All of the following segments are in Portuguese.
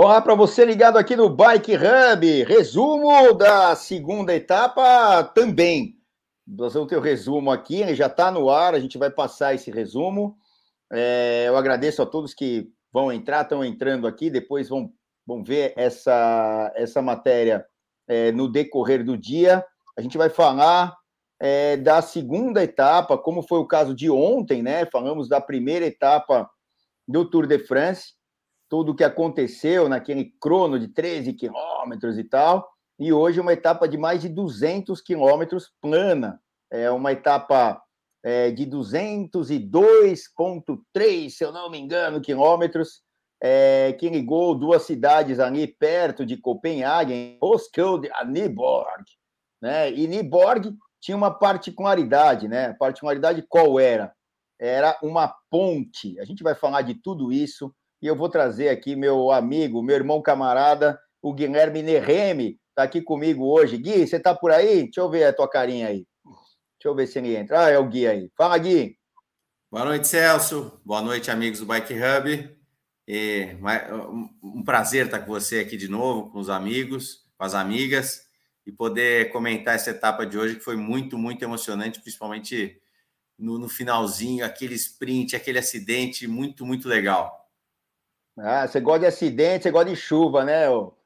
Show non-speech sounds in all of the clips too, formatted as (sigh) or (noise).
Olá para você ligado aqui no Bike Hub. Resumo da segunda etapa também. Nós vamos ter o resumo aqui, ele já está no ar, a gente vai passar esse resumo. É, eu agradeço a todos que vão entrar, estão entrando aqui, depois vão, vão ver essa, essa matéria é, no decorrer do dia. A gente vai falar é, da segunda etapa, como foi o caso de ontem, né? Falamos da primeira etapa do Tour de France tudo o que aconteceu naquele crono de 13 quilômetros e tal, e hoje uma etapa de mais de 200 quilômetros plana, é uma etapa é, de 202,3, se eu não me engano, quilômetros, é, que ligou duas cidades ali perto de Copenhague, Roskilde a Nyborg, né? E Nyborg tinha uma particularidade, né? A particularidade qual era? Era uma ponte. A gente vai falar de tudo isso e eu vou trazer aqui meu amigo, meu irmão camarada, o Guilherme Nerreme, está aqui comigo hoje. Gui, você está por aí? Deixa eu ver a tua carinha aí. Deixa eu ver se ele entra. Ah, é o Gui aí. Fala, Gui. Boa noite, Celso. Boa noite, amigos do Bike Hub. E um prazer estar com você aqui de novo, com os amigos, com as amigas, e poder comentar essa etapa de hoje que foi muito, muito emocionante, principalmente no, no finalzinho, aquele sprint, aquele acidente, muito, muito legal. Ah, você gosta de acidente, você gosta de chuva, né? (laughs)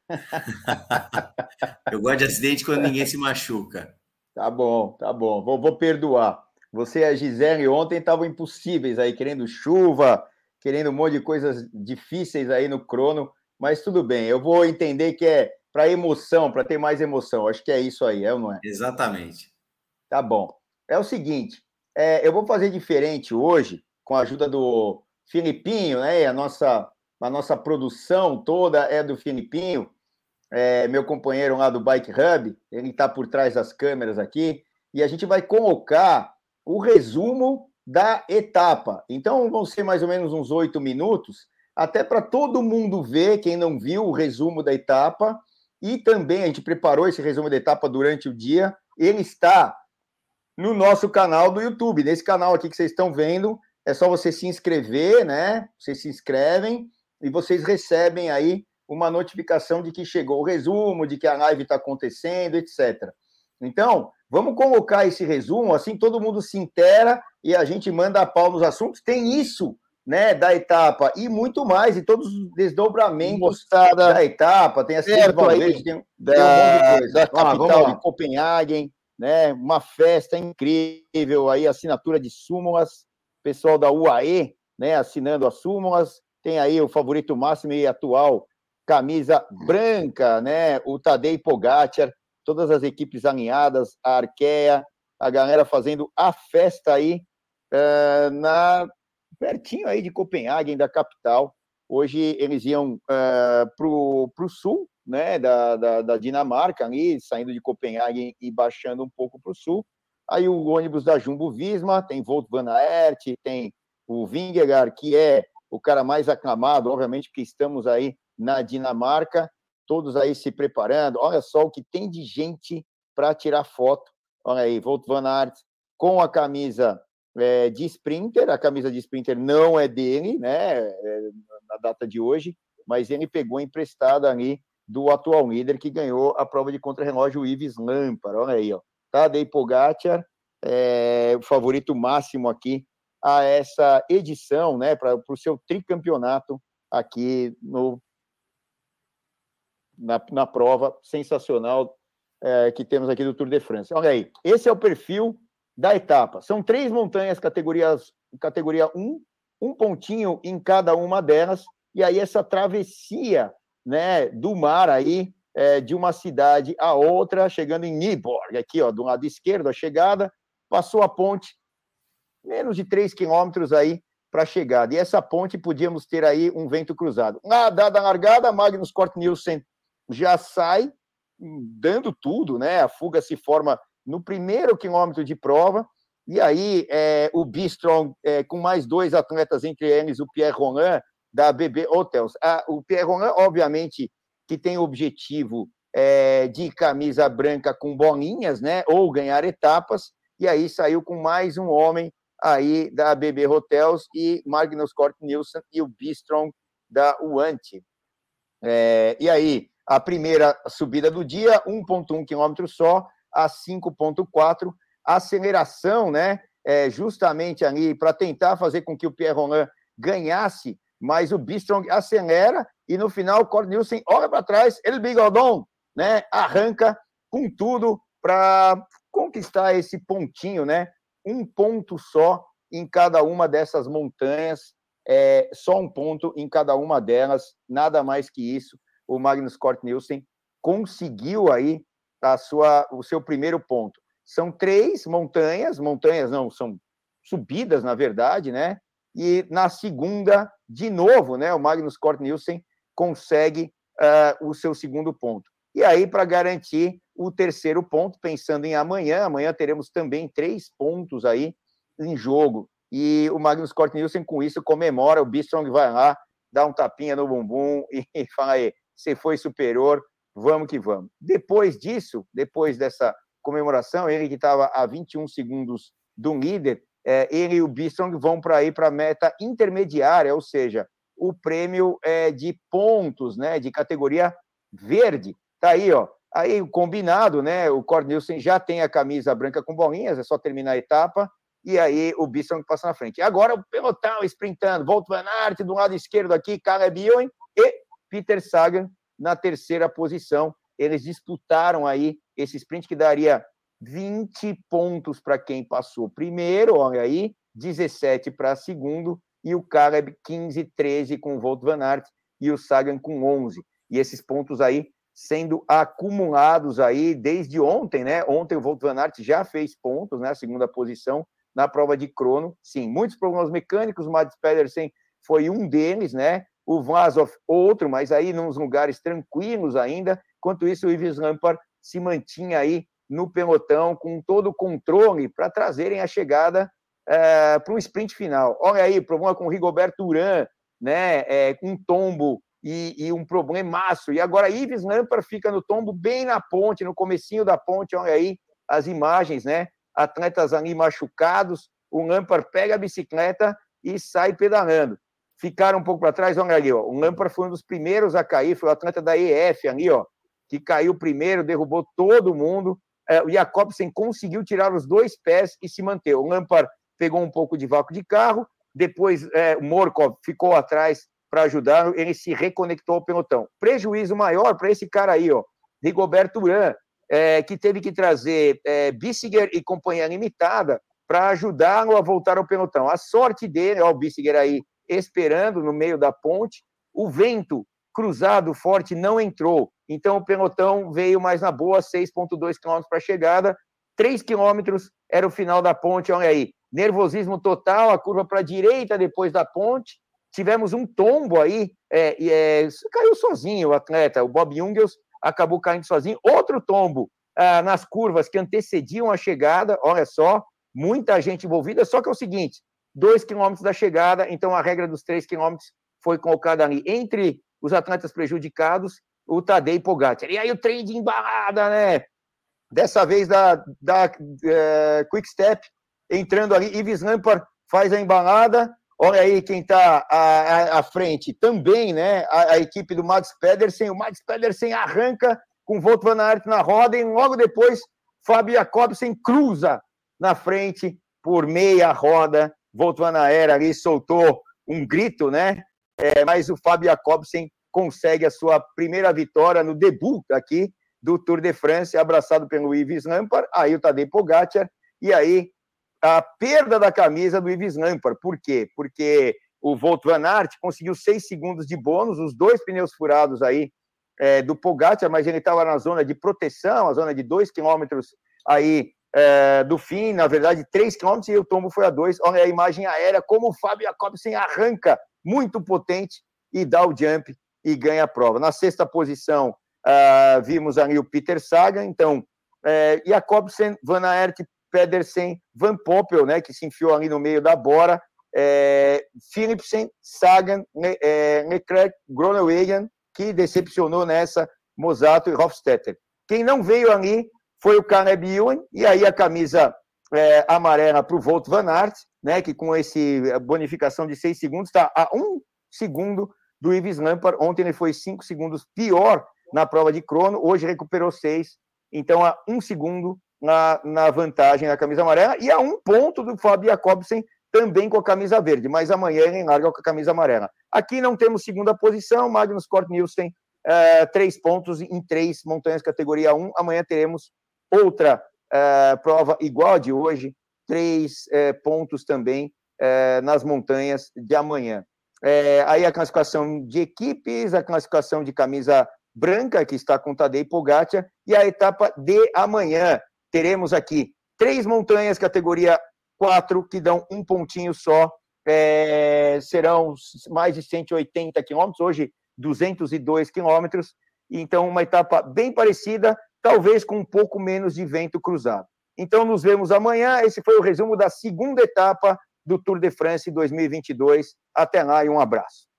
eu gosto de acidente quando ninguém se machuca. Tá bom, tá bom. Vou, vou perdoar. Você e a Gisele ontem estavam impossíveis aí, querendo chuva, querendo um monte de coisas difíceis aí no crono, mas tudo bem. Eu vou entender que é para emoção, para ter mais emoção. Acho que é isso aí, é ou não é? Exatamente. Tá bom. É o seguinte, é, eu vou fazer diferente hoje, com a ajuda do Filipinho, né? A nossa a nossa produção toda é do Filipinho, é, meu companheiro lá do Bike Hub, ele está por trás das câmeras aqui, e a gente vai colocar o resumo da etapa. Então, vão ser mais ou menos uns oito minutos, até para todo mundo ver, quem não viu, o resumo da etapa. E também a gente preparou esse resumo da etapa durante o dia. Ele está no nosso canal do YouTube. Nesse canal aqui que vocês estão vendo, é só você se inscrever, né? Vocês se inscrevem e vocês recebem aí uma notificação de que chegou o resumo, de que a live está acontecendo, etc. Então, vamos colocar esse resumo, assim todo mundo se intera e a gente manda a pau nos assuntos. Tem isso, né, da etapa e muito mais, e todos os desdobramentos Mostrada da etapa. Tem a aí, tem, da, tem um monte de coisa. Da capital de Copenhagen, né, uma festa incrível aí, assinatura de súmulas, pessoal da UAE, né, assinando as súmulas, tem aí o favorito máximo e atual, camisa branca, né? O Tadej Pogacar, todas as equipes alinhadas, a Arkea, a galera fazendo a festa aí uh, na pertinho aí de Copenhague, da capital. Hoje eles iam uh, para o sul, né, da, da, da, Dinamarca, ali, saindo de Copenhague e baixando um pouco para o sul. Aí o ônibus da Jumbo Visma, tem Volt Van Aert, tem o Vingegaard, que é o cara mais aclamado, obviamente, que estamos aí na Dinamarca, todos aí se preparando. Olha só o que tem de gente para tirar foto. Olha aí, Volt Van Aert com a camisa é, de sprinter. A camisa de sprinter não é dele, né? É, na data de hoje, mas ele pegou emprestada ali do atual líder que ganhou a prova de contrarrelógio, o Ives Lampard. Olha aí, ó. Tadej Pogacar, é, o favorito máximo aqui a essa edição, né, para o seu tricampeonato aqui no, na, na prova sensacional é, que temos aqui do Tour de France. Olha aí, esse é o perfil da etapa. São três montanhas categorias, categoria 1, um pontinho em cada uma delas, e aí essa travessia né, do mar aí, é, de uma cidade a outra, chegando em Nyborg, aqui ó, do lado esquerdo, a chegada, passou a ponte, menos de 3 quilômetros aí para a chegada. E essa ponte podíamos ter aí um vento cruzado. Na dada a largada, Magnus Cort Nielsen já sai dando tudo, né? A fuga se forma no primeiro quilômetro de prova. E aí é, o Bistron, é, com mais dois atletas, entre eles o Pierre Roland, da BB Hotels. Ah, o Pierre Roland, obviamente, que tem o objetivo é, de camisa branca com bolinhas, né? Ou ganhar etapas. E aí saiu com mais um homem aí da BB Hotels e Magnus Cort Nielsen e o Bistron da Uante. É, e aí, a primeira subida do dia, 1,1 km só, a 5,4. Aceleração, né? É, justamente ali para tentar fazer com que o Pierre Roland ganhasse, mas o Bistrong acelera e no final o Cornelsen olha para trás, ele bigodon, né? Arranca com tudo para conquistar esse pontinho, né? Um ponto só em cada uma dessas montanhas, é, só um ponto em cada uma delas, nada mais que isso. O Magnus Cort Nielsen conseguiu aí a sua, o seu primeiro ponto. São três montanhas, montanhas não, são subidas, na verdade, né? E na segunda, de novo, né? O Magnus Cort Nielsen consegue uh, o seu segundo ponto. E aí, para garantir o terceiro ponto, pensando em amanhã, amanhã teremos também três pontos aí em jogo. E o Magnus Cort Nielsen, com isso, comemora. O Bistrong vai lá, dá um tapinha no bumbum (laughs) e fala aí: você foi superior, vamos que vamos. Depois disso, depois dessa comemoração, ele que estava a 21 segundos do líder, é, ele e o Bistrong vão para ir para a meta intermediária, ou seja, o prêmio é, de pontos, né, de categoria verde. Tá aí, ó. Aí o combinado, né? O Cornelsen já tem a camisa branca com bolinhas, é só terminar a etapa e aí o Bisson passa na frente. Agora o pelotão sprintando, Volt Van Aert do lado esquerdo aqui, Caleb Ewan e Peter Sagan na terceira posição. Eles disputaram aí esse sprint que daria 20 pontos para quem passou primeiro, olha aí, 17 para segundo, e o Caleb 15, 13 com o Volt Van Aert e o Sagan com 11. E esses pontos aí sendo acumulados aí desde ontem, né? Ontem o Volt Van Aert já fez pontos, né? Segunda posição, na prova de crono. Sim, muitos problemas mecânicos, o Mads Pedersen foi um deles, né? O Vlasov, outro, mas aí nos lugares tranquilos ainda. Enquanto isso, o Ives Lampard se mantinha aí no pelotão com todo o controle para trazerem a chegada é, para um sprint final. Olha aí, problema com o Rigoberto Uran, né? É, um tombo e, e, um problemaço. E agora Ives Lampard fica no tombo bem na ponte, no comecinho da ponte. Olha aí as imagens, né? atletas ali machucados, o Lampard pega a bicicleta e sai pedalando. Ficaram um pouco para trás, olha ali, ó, o Lampard foi um dos primeiros a cair, foi o atleta da EF ali, ó, que caiu primeiro, derrubou todo mundo. É, o Jacobsen conseguiu tirar os dois pés e se manteve. O Lampard pegou um pouco de vácuo de carro, depois é, o Morkov ficou atrás para ajudar, ele se reconectou ao pelotão. Prejuízo maior para esse cara aí, ó, Rigoberto Uran, é, que teve que trazer é, Bissiger e companhia limitada para ajudá-lo a voltar ao pelotão. A sorte dele, ó, o Bissiger aí esperando no meio da ponte, o vento cruzado forte não entrou, então o pelotão veio mais na boa, 6,2 km para a chegada, 3 km era o final da ponte, olha aí, nervosismo total, a curva para a direita depois da ponte, tivemos um tombo aí, é, é, caiu sozinho o atleta, o Bob Jungels acabou caindo sozinho. Outro tombo ah, nas curvas que antecediam a chegada, olha só, muita gente envolvida, só que é o seguinte, dois quilômetros da chegada, então a regra dos três quilômetros foi colocada ali. Entre os atletas prejudicados, o Tadej Pogacar. E aí o trem de embalada, né? Dessa vez da, da uh, Quick Step, entrando ali, Ives Lampard faz a embalada, Olha aí quem está à, à, frente também, né? A, a, equipe do Max Pedersen. O Max Pedersen arranca com o Volt Van Aert na roda e logo depois Fábio Jacobsen cruza na frente por meia roda. Volt Van Aert ali soltou um grito, né? É, mas o Fábio Jacobsen consegue a sua primeira vitória no debut aqui do Tour de France, abraçado pelo Yves Lampard, aí o Tadej Pogacar, e aí a perda da camisa do Ives Lampard. Por quê? Porque o Volt Van Aert conseguiu seis segundos de bônus, os dois pneus furados aí é, do Pogacar, mas ele estava na zona de proteção, a zona de dois quilômetros aí é, do fim, na verdade, três quilômetros e o tombo foi a dois. Olha a imagem aérea, como o Fábio Jacobsen arranca muito potente e dá o jump e ganha a prova. Na sexta posição, uh, vimos ali o Peter Sagan, então, é, Jacobsen, Van Aert, Pedersen, Van Poppel, né, que se enfiou ali no meio da bora, é, Philipsen, Sagan, é, Leclerc, Groenewegen, que decepcionou nessa, Mosato e Hofstetter. Quem não veio ali foi o Caleb Ewan, e aí a camisa é, amarela para o Volt Van Aert, né, que com esse bonificação de seis segundos está a um segundo do Ives Lampard. Ontem ele foi cinco segundos pior na prova de crono, hoje recuperou seis, então a um segundo na, na vantagem na camisa amarela e a um ponto do Fábio Jacobsen também com a camisa verde, mas amanhã ele larga com a camisa amarela. Aqui não temos segunda posição, Magnus Cort Nielsen, é, três pontos em três montanhas categoria 1. Amanhã teremos outra é, prova igual a de hoje, três é, pontos também nas montanhas de amanhã. Aí a classificação de equipes, a classificação de camisa branca, que está com Tadej Pogacar, e a etapa de amanhã. Teremos aqui três montanhas, categoria 4, que dão um pontinho só. É, serão mais de 180 quilômetros, hoje 202 quilômetros. Então, uma etapa bem parecida, talvez com um pouco menos de vento cruzado. Então, nos vemos amanhã. Esse foi o resumo da segunda etapa do Tour de France 2022. Até lá e um abraço.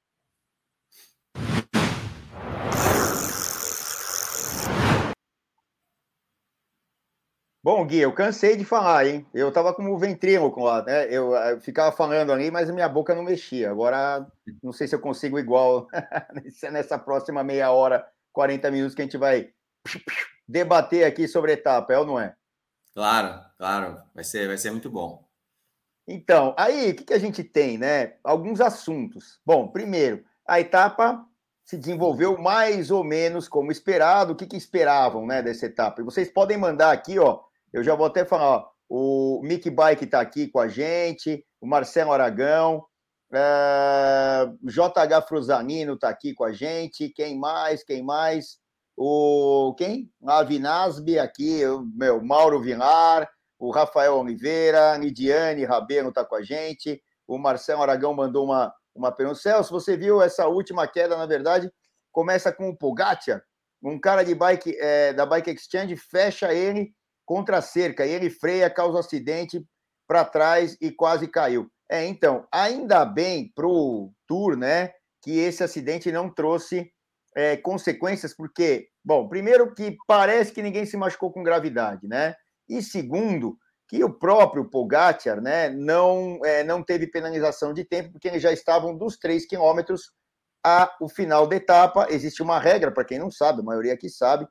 Bom, Gui, eu cansei de falar, hein? Eu tava como ventríloco lá, né? Eu, eu, ficava falando ali, mas a minha boca não mexia. Agora, não sei se eu consigo igual (laughs) nessa próxima meia hora, 40 minutos que a gente vai debater aqui sobre a etapa, é ou não é? Claro, claro. Vai ser, vai ser muito bom. Então, aí, o que, que a gente tem, né? Alguns assuntos. Bom, primeiro, a etapa se desenvolveu mais ou menos como esperado. O que, que esperavam, né, dessa etapa? E vocês podem mandar aqui, ó. Eu já vou até falar, ó, o Mick Bike está aqui com a gente, o Marcelo Aragão, é, o JH Fruzanino está aqui com a gente. Quem mais? Quem mais? O quem? A Vinasbi aqui, o meu Mauro Vilar, o Rafael Oliveira, Nidiane Rabelo está com a gente, o Marcelo Aragão mandou uma, uma pergunta. Celso, você viu essa última queda, na verdade, começa com o Pogacar, um cara de bike é, da Bike Exchange fecha ele contra a cerca, e ele freia, causa acidente para trás e quase caiu. É, então, ainda bem para o Tour, né, que esse acidente não trouxe é, consequências, porque, bom, primeiro que parece que ninguém se machucou com gravidade, né? E segundo, que o próprio Pogacar né, não, é, não teve penalização de tempo, porque eles já estavam dos 3 quilômetros ao final da etapa. Existe uma regra, para quem não sabe, a maioria aqui sabe,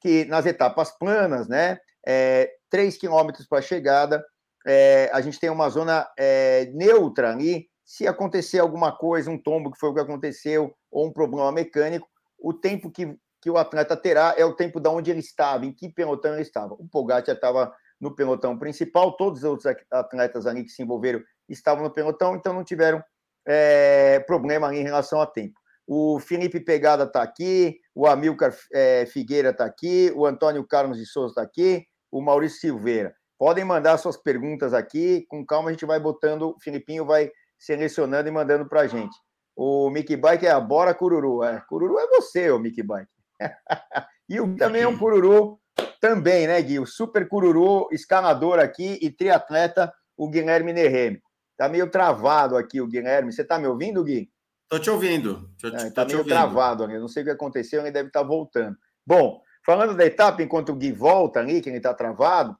que nas etapas planas, né, é, 3 quilômetros para a chegada, é, a gente tem uma zona é, neutra ali. Se acontecer alguma coisa, um tombo, que foi o que aconteceu, ou um problema mecânico, o tempo que que o atleta terá é o tempo de onde ele estava, em que pelotão ele estava. O Pogacar estava no pelotão principal, todos os outros atletas ali que se envolveram estavam no pelotão, então não tiveram é, problema ali em relação a tempo. O Felipe Pegada está aqui, o Amilcar é, Figueira está aqui, o Antônio Carlos de Souza está aqui, o Maurício Silveira. Podem mandar suas perguntas aqui, com calma a gente vai botando, o Filipinho vai selecionando e mandando para a gente. O Mickey Bike é a Bora Cururu. É, Cururu é você, o Mickey Bike. (laughs) e o, também é um cururu, também, né, Gui? O super cururu, escalador aqui e triatleta, o Guilherme Nerreme. Tá meio travado aqui o Guilherme. Você tá me ouvindo, Gui? Tô te ouvindo. Tô, é, tá meio ouvindo. travado ali. Não sei o que aconteceu, ele deve estar tá voltando. Bom, falando da etapa, enquanto o Gui volta ali, que ele está travado,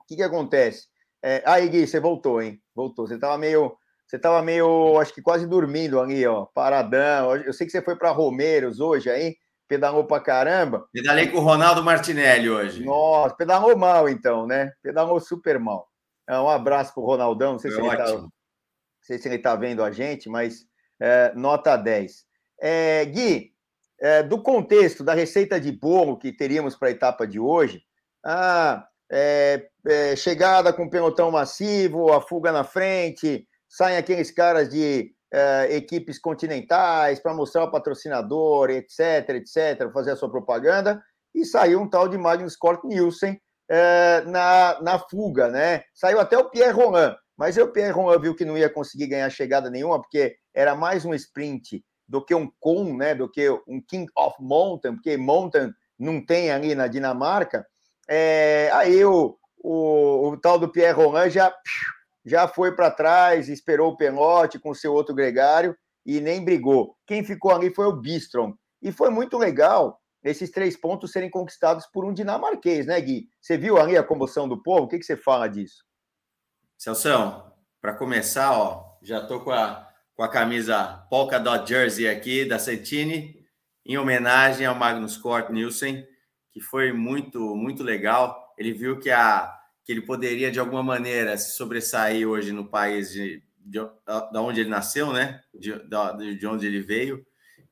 o que, que acontece? É, aí, Gui, você voltou, hein? Voltou. Você estava meio. Você estava meio, acho que quase dormindo ali, ó, paradão. Eu sei que você foi para Romeiros hoje aí pedalou pra caramba. Pedalei com o Ronaldo Martinelli hoje. Nossa, pedalou mal então, né? Pedalou super mal. É, um abraço pro Ronaldão, não sei, se ele, tá, não sei se ele tá vendo a gente, mas é, nota 10. É, Gui, é, do contexto da receita de bolo que teríamos para a etapa de hoje, a é, é, chegada com pelotão massivo, a fuga na frente, saem aqueles caras de uh, equipes continentais para mostrar o patrocinador, etc, etc, fazer a sua propaganda, e saiu um tal de Magnus Cort Nielsen uh, na, na fuga, né? Saiu até o Pierre Roland, mas o Pierre Roland viu que não ia conseguir ganhar chegada nenhuma, porque era mais um sprint do que um con, né? Do que um King of Mountain, porque Mountain não tem ali na Dinamarca. É, aí o, o, o, tal do Pierre Roland já já foi para trás, esperou o pelote com seu outro gregário e nem brigou. Quem ficou ali foi o Bistrom. E foi muito legal esses três pontos serem conquistados por um dinamarquês, né, Gui? Você viu ali a comoção do povo? O que, que você fala disso? Celso, para começar, ó, já estou com a, com a camisa Polka Dot Jersey aqui da Santini, em homenagem ao Magnus Cort Nielsen, que foi muito, muito legal. Ele viu que, a, que ele poderia, de alguma maneira, se sobressair hoje no país de, de, de onde ele nasceu, né? De, de onde ele veio.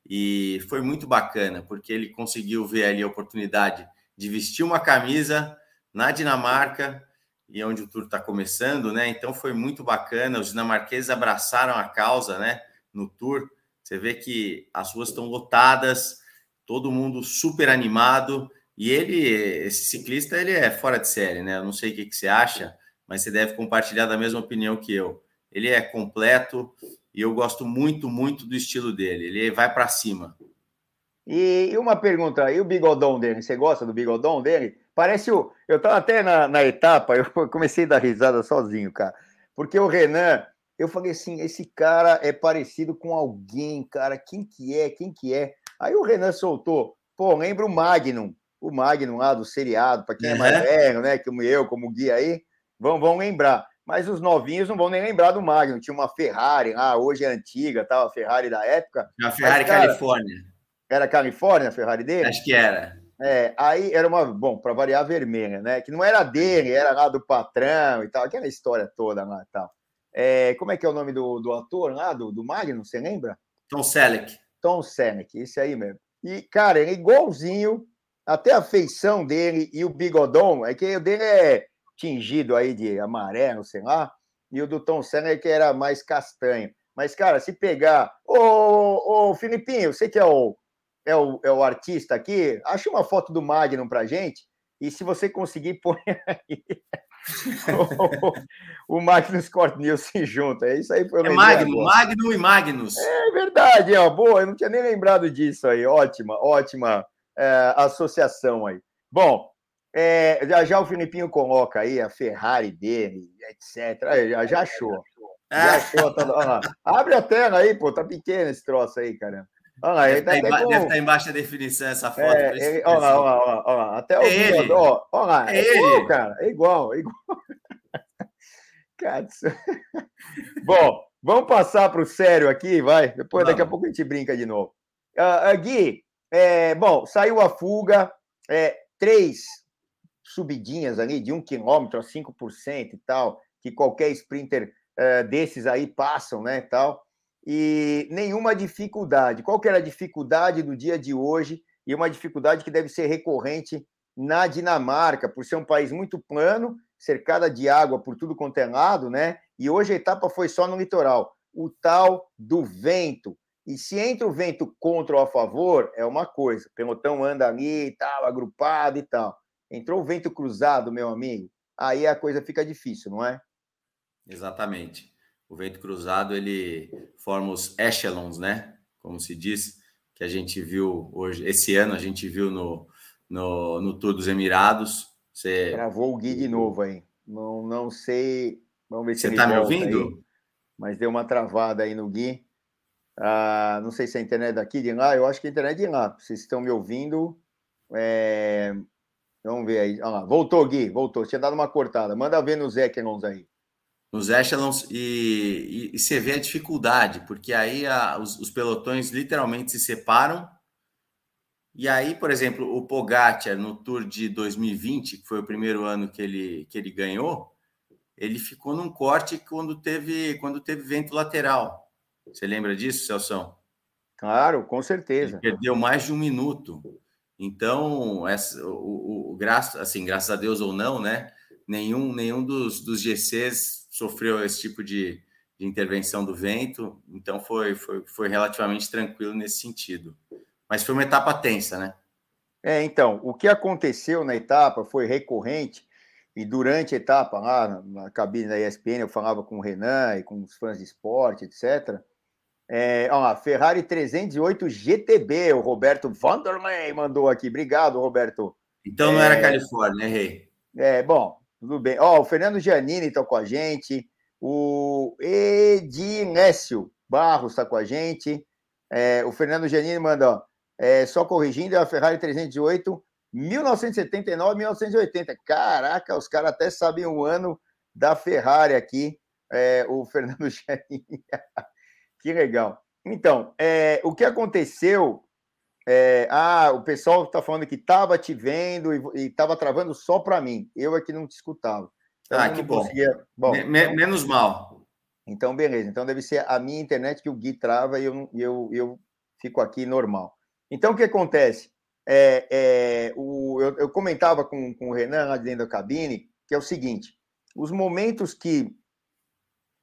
E foi muito bacana, porque ele conseguiu ver ali a oportunidade de vestir uma camisa na Dinamarca, e onde o tour está começando, né? Então foi muito bacana. Os dinamarqueses abraçaram a causa, né? No tour, você vê que as ruas estão lotadas, todo mundo super animado. E ele, esse ciclista, ele é fora de série, né? Eu não sei o que, que você acha, mas você deve compartilhar da mesma opinião que eu. Ele é completo e eu gosto muito, muito do estilo dele. Ele vai para cima. E uma pergunta, e o bigodão dele? Você gosta do bigodão dele? Parece o. Eu estava até na, na etapa, (laughs) eu comecei a dar risada sozinho, cara. Porque o Renan, eu falei assim: esse cara é parecido com alguém, cara. Quem que é? Quem que é? Aí o Renan soltou, pô, lembra o Magnum, o Magnum lá do seriado, para quem é mais velho, né? Como eu, como guia aí, vão, vão lembrar. Mas os novinhos não vão nem lembrar do Magnum. Tinha uma Ferrari lá, hoje é antiga, tal, a Ferrari da época. Uma Ferrari Mas, cara, Califórnia. Era Califórnia a Ferrari dele? Acho que era. É, aí era uma, bom, para variar, vermelha, né? Que não era dele, era lá do patrão e tal, aquela história toda lá e tal. É, como é que é o nome do, do ator lá, do, do Magnum, você lembra? Tom Selleck. Tom Selleck, esse aí mesmo. E, cara, ele é igualzinho, até a feição dele e o bigodão, é que o dele é tingido aí de amarelo, sei lá, e o do Tom Selleck era mais castanho. Mas, cara, se pegar. Ô, ô Filipinho, você que é o, é o, é o artista aqui, acha uma foto do Magnum pra gente, e se você conseguir, (laughs) põe aí o, o Magnus Cort Nielsen (laughs) junto. É isso aí. Foi é Magnum, Magnum e Magnus. É verdade, ó, boa, eu não tinha nem lembrado disso aí. Ótima, ótima é, associação aí. Bom, é, já já o Filipinho coloca aí a Ferrari dele, etc. Já, já achou. Já achou. Tá, Abre a tela aí, pô, tá pequeno esse troço aí, cara. Olha lá, deve, tá estar tá com... deve estar embaixo da definição essa foto. É, ele, olha lá, olha lá, olha lá, Até o é ele. Olha lá, é, é igual, cara. É igual, é igual. (laughs) (laughs) Bom, vamos passar para o sério aqui, vai. Depois, daqui a pouco a gente brinca de novo. Uh, uh, Gui, é, bom, saiu a fuga, é, três subidinhas ali de um quilômetro a 5% e tal, que qualquer sprinter uh, desses aí passam, né, tal e nenhuma dificuldade. Qual que era a dificuldade do dia de hoje e uma dificuldade que deve ser recorrente na Dinamarca, por ser um país muito plano, cercada de água por tudo quanto é lado, né? E hoje a etapa foi só no litoral. O tal do vento. E se entra o vento contra ou a favor, é uma coisa. O pelotão anda ali e tal, agrupado e tal. Entrou o vento cruzado, meu amigo, aí a coisa fica difícil, não é? Exatamente o vento cruzado ele forma os echelons, né? Como se diz, que a gente viu hoje, esse ano a gente viu no, no, no Tour dos Emirados. Você gravou o Gui de novo aí. Não, não sei. Vamos ver se Você está me ouvindo? Aí, mas deu uma travada aí no Gui. Ah, não sei se é a internet daqui, de lá. Eu acho que a internet de lá. Vocês estão me ouvindo? É... Vamos ver aí. Ah, voltou, Gui, voltou. Tinha dado uma cortada. Manda ver nos echelons aí nos echelons e, e, e, você vê a dificuldade, porque aí a, os, os, pelotões literalmente se separam. E aí, por exemplo, o Pogacar no Tour de 2020, que foi o primeiro ano que ele, que ele ganhou, ele ficou num corte quando teve, quando teve vento lateral. Você lembra disso, Celso? Claro, com certeza. Ele perdeu mais de um minuto. Então, essa, o, o, o, graça, assim, graças a Deus ou não, né? Nenhum, nenhum dos, dos GCs sofreu esse tipo de, de intervenção do vento, então foi, foi, foi relativamente tranquilo nesse sentido. Mas foi uma etapa tensa, né? É, então, o que aconteceu na etapa foi recorrente, e durante a etapa, lá na, cabine da ESPN, eu falava com o Renan e com os fãs de esporte, etc. É, ó, Ferrari 308 GTB, o Roberto Vanderlei mandou aqui. Obrigado, Roberto. Então não é, era Califórnia, errei. É, bom, tudo bem. Ó, oh, o Fernando Giannini está com a gente. O Edinécio Barros está com a gente. É, o Fernando Giannini manda, ó, é, só corrigindo, é a Ferrari 308, 1979, 1980. Caraca, os caras até sabem o ano da Ferrari aqui. É, o (laughs) Fernando Giannini. Que legal. Então, é, o que aconteceu? É, ah, o pessoal está falando que estava te vendo e estava travando só para mim. Eu é que não te escutava. Então, ah, que bom. Bom então... Menos mal. Então, beleza. Então, deve ser a minha internet que o Gui trava e eu, eu, eu fico aqui normal. Então, o que acontece? É, é, o, eu, eu, comentava com, com o Renan lá dentro da cabine, que é o seguinte: os momentos que,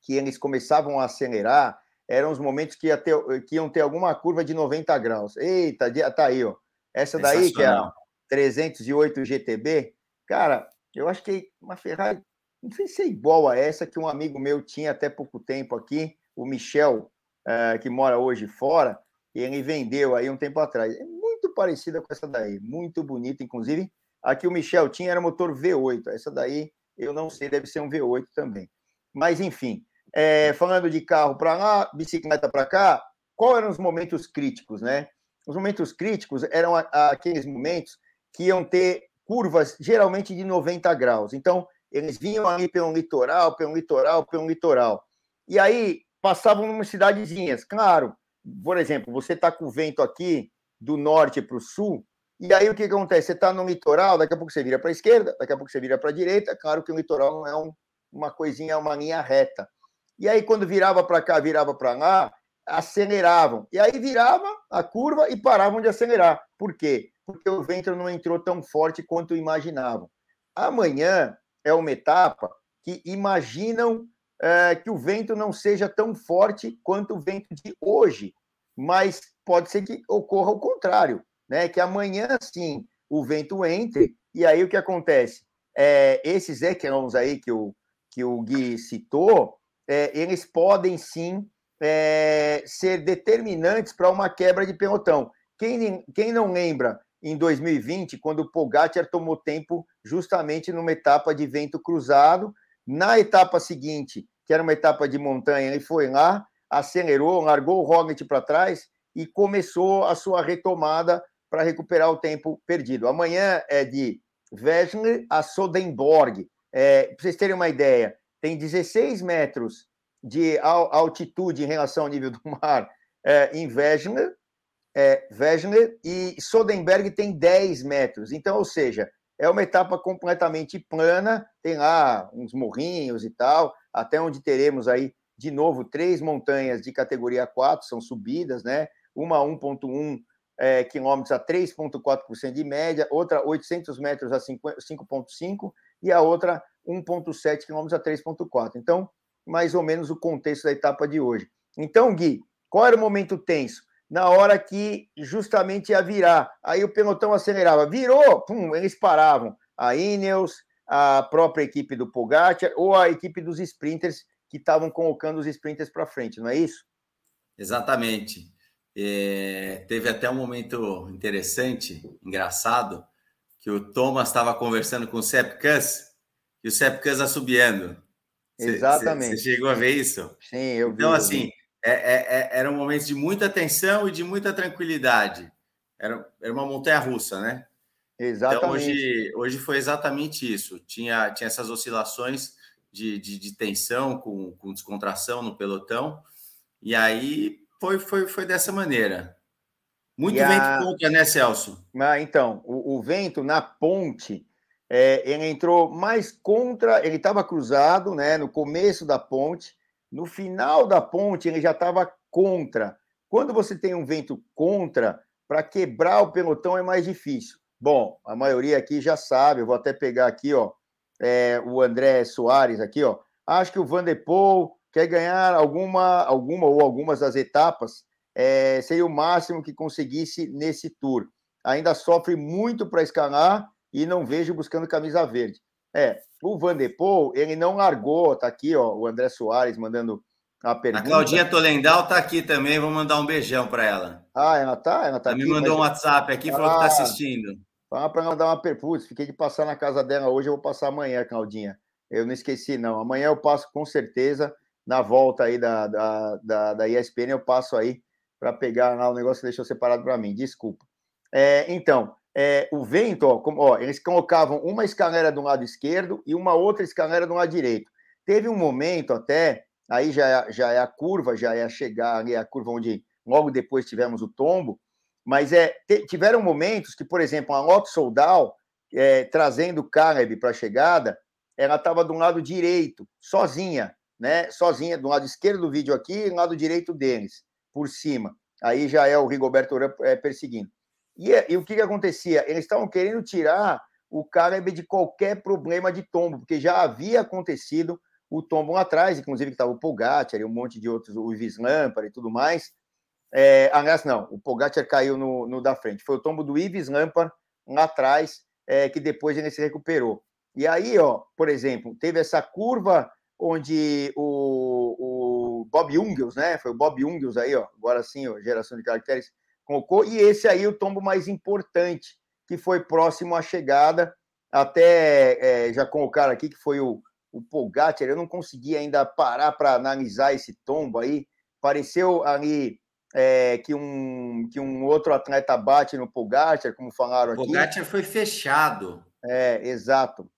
que eles começavam a acelerar eram os momentos que, ia ter, que iam ter alguma curva de 90 graus. Eita, tá aí, ó. Essa daí, que é a 308 GTB, cara, eu acho que uma Ferrari, não sei se é igual a essa que um amigo meu tinha até pouco tempo aqui, o Michel, uh, que mora hoje fora, e ele vendeu aí um tempo atrás. É muito parecida com essa daí, muito bonita, inclusive. Aqui o Michel tinha era motor V8, essa daí eu não sei, deve ser um V8 também. Mas, enfim, é, falando de carro para lá, bicicleta para cá, quais eram os momentos críticos, né? Os momentos críticos eram aqueles momentos que iam ter curvas geralmente de 90 graus. Então, eles vinham ali pelo litoral, pelo litoral, pelo litoral. E aí passavam em cidadezinhas. Claro, por exemplo, você está com o vento aqui do norte para o sul, e aí o que acontece? Você está no litoral, daqui a pouco você vira para a esquerda, daqui a pouco você vira para a direita. Claro que o litoral não é um, uma coisinha, é uma linha reta. E aí, quando virava para cá, virava para lá, aceleravam. E aí virava a curva e paravam de acelerar. Por quê? Porque o vento não entrou tão forte quanto imaginavam. Amanhã é uma etapa que imaginam é, que o vento não seja tão forte quanto o vento de hoje, mas pode ser que ocorra o contrário né? Que amanhã sim o vento entre, e aí o que acontece? É, esses ecrãs aí que o, que o Gui citou, é, eles podem sim é, ser determinantes para uma quebra de pelotão. Quem, quem não lembra, em 2020, quando o Pogacar tomou tempo justamente numa etapa de vento cruzado, na etapa seguinte, que era uma etapa de montanha, ele foi lá, acelerou, largou o Roglic para trás e começou a sua retomada para recuperar o tempo perdido. Amanhã é de Vesle a Sodenborg. É, para vocês terem uma ideia, tem 16 metros de altitude em relação ao nível do (laughs) mar é, em Vesle, é, e Sodenberg tem 10 metros. Então, ou seja, é uma etapa completamente plana, tem lá uns morrinhos e tal, até onde teremos aí, de novo, três montanhas de categoria 4, são subidas, né? Uma 1.1 é, quilômetros a 3,4% de média, outra 800 metros a 5,5% e a outra 1,7 quilômetros a 3,4%. Então, mais ou menos o contexto da etapa de hoje. Então, Gui, qual era o momento tenso? Na hora que justamente ia virar, aí o pelotão acelerava, virou, pum, eles paravam. A Ineos, a própria equipe do Pogacar ou a equipe dos sprinters que estavam colocando os sprinters para frente, não é isso? Exatamente. É, teve até um momento interessante, engraçado, que o Thomas estava conversando com o Sepp Kuss e o Sepp Kuss assobiando. Exatamente. Você chegou a ver isso? Sim, eu vi. Então, assim, é, é, é, era um momento de muita tensão e de muita tranquilidade. Era, era uma montanha russa, né? Exatamente. Então, hoje, hoje foi exatamente isso. Tinha, tinha essas oscilações de, de, de tensão com, com descontração no pelotão. E aí foi, foi, foi dessa maneira. Muito e vento a... contra, né, Celso? Ah, então, o, o vento na ponte, é, ele entrou mais contra, ele estava cruzado, né, no começo da ponte, no final da ponte ele já estava contra. Quando você tem um vento contra, para quebrar o pelotão é mais difícil. Bom, a maioria aqui já sabe, eu vou até pegar aqui, ó, é, o André Soares aqui, ó. Acho que o Van der Poel quer ganhar alguma, alguma ou algumas das etapas, é, seria o máximo que conseguisse nesse tour. Ainda sofre muito para escalar e não vejo buscando camisa verde. É, o Van de Poel, ele não largou, tá aqui, ó, o André Soares mandando a pergunta. A Claudinha Tolendal tá aqui também, vou mandar um beijão para ela. Ah, ela tá? Ela tá ela aqui, me mandou mas... um WhatsApp aqui, falou ah, que tá ah, assistindo. Fala para ela dar uma pergunta, fiquei de passar na casa dela hoje, eu vou passar amanhã, Claudinha. Eu não esqueci, não. Amanhã eu passo com certeza na volta aí da, da, da, da ESPN, eu passo aí para pegar lá o negócio que deixou separado para mim, desculpa. É, então, é, o vento, ó, como, ó, eles colocavam uma escalera do lado esquerdo e uma outra escalera do lado direito. Teve um momento até aí já é, já é a curva, já é a chegar ali, a curva onde logo depois tivemos o tombo, mas é, tiveram momentos que, por exemplo, a Lotte Soldal, é, trazendo o Caleb para a chegada, ela estava do lado direito, sozinha, né? Sozinha, do lado esquerdo do vídeo aqui do lado direito deles, por cima. Aí já é o Rigoberto é, perseguindo. E, e, o que, que acontecia? Eles estavam querendo tirar o Caleb de qualquer problema de tombo, porque já havia acontecido o tombo lá atrás, inclusive que estava o Pogacar e um monte de outros, o Ives Lampard e tudo mais. É, aliás, não, o Pogacar caiu no, no, da frente. Foi o tombo do Ives Lampard lá atrás, é, que depois ele se recuperou. E aí, ó, por exemplo, teve essa curva onde o, o Bob Ungels, né? Foi o Bob Ungels aí, ó, agora sim, ó, geração de caracteres, colocou, e esse aí o tombo mais importante, que foi próximo à chegada, até é, já colocaram aqui que foi o, o Pogacar, eu não consegui ainda parar para analisar esse tombo aí, pareceu ali é, que, um, que um outro atleta bate no Pogacar, como falaram aqui. O Pogacar foi fechado. É, exato.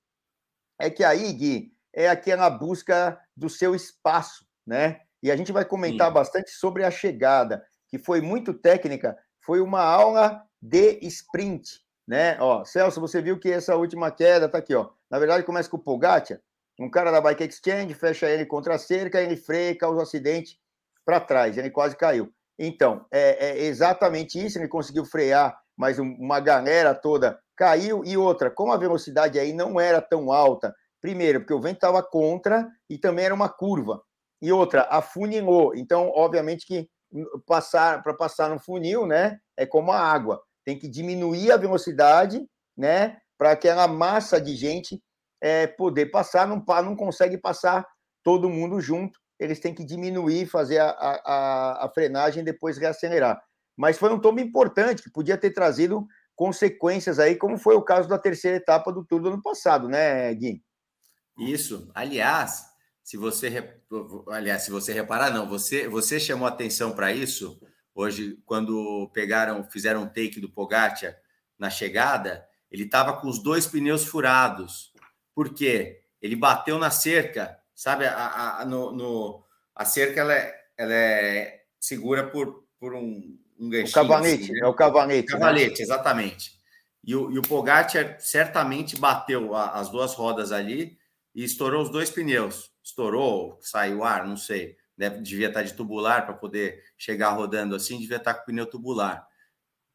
É que aí, Gui, é aquela busca do seu espaço, né? E a gente vai comentar Sim. bastante sobre a chegada, que foi muito técnica, foi uma aula de sprint, né? Ó, Celso, você viu que essa última queda tá aqui, ó. Na verdade, começa com o Pogacar, um cara da Bike Exchange, fecha ele contra a cerca, ele freia, causa um acidente para trás, ele quase caiu. Então, é, é, exatamente isso, ele conseguiu frear, mas uma galera toda caiu. E outra, como a velocidade aí não era tão alta, primeiro, porque o vento estava contra e também era uma curva. E outra, afunilou. Então, obviamente que passar para passar no funil, né, é como a água. Tem que diminuir a velocidade, né, para aquela massa de gente é, poder passar. Não, não consegue passar todo mundo junto eles têm que diminuir, fazer a, a, a frenagem e depois reacelerar. Mas foi um tombo importante, que podia ter trazido consequências aí, como foi o caso da terceira etapa do Tour do ano passado, né, Gui? Isso. Aliás, se você aliás, se você reparar, não, você você chamou atenção para isso hoje quando pegaram, fizeram um take do Pogacar na chegada, ele estava com os dois pneus furados. Por quê? Ele bateu na cerca sabe? A, a, no, no, a cerca ela é, ela é segura por, por um, um ganchinho. O cavalete, assim, né? é o cavalete. Cavalete, né? exatamente. E o, e o Pogacar certamente bateu a, as duas rodas ali e estourou os dois pneus. Estourou, saiu ar, não sei. Deve, devia estar de tubular para poder chegar rodando assim, devia estar com pneu tubular.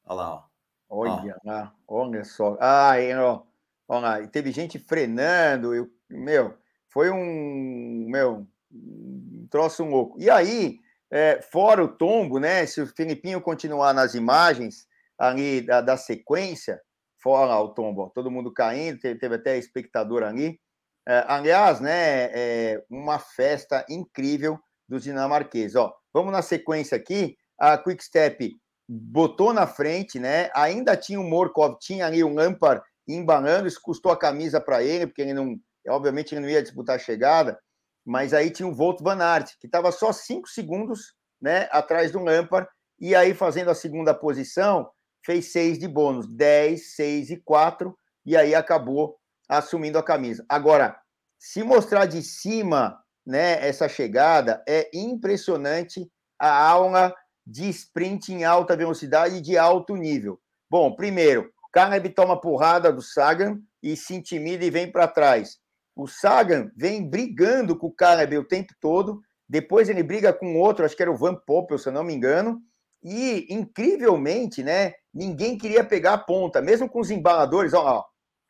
Olha lá, ó. Olha lá, olha só. Ah, ó, olha teve gente frenando, eu, meu, foi um, meu, um troço louco. E aí, é, fora o tombo, né? Se o Filipinho continuar nas imagens ali da, da sequência, fora o tombo, ó, todo mundo caindo, teve, teve até espectador ali. É, aliás, né? É uma festa incrível dos dinamarqueses. Ó, vamos na sequência aqui. A Quick Step botou na frente, né? Ainda tinha o Morkov, tinha ali o Lampard embalando, isso custou a camisa para ele, porque ele não obviamente ele não ia disputar a chegada, mas aí tinha o Volt Van Aert, que estava só cinco segundos né, atrás do Lampard, e aí fazendo a segunda posição, fez seis de bônus, 10, 6 e 4, e aí acabou assumindo a camisa. Agora, se mostrar de cima né, essa chegada, é impressionante a aula de sprint em alta velocidade de alto nível. Bom, primeiro, Caleb toma porrada do Sagan e se intimida e vem para trás. O Sagan vem brigando com o Caleb o tempo todo. Depois ele briga com outro, acho que era o Van Poppel, se eu não me engano. E, incrivelmente, né, ninguém queria pegar a ponta, mesmo com os embaladores. Olha lá,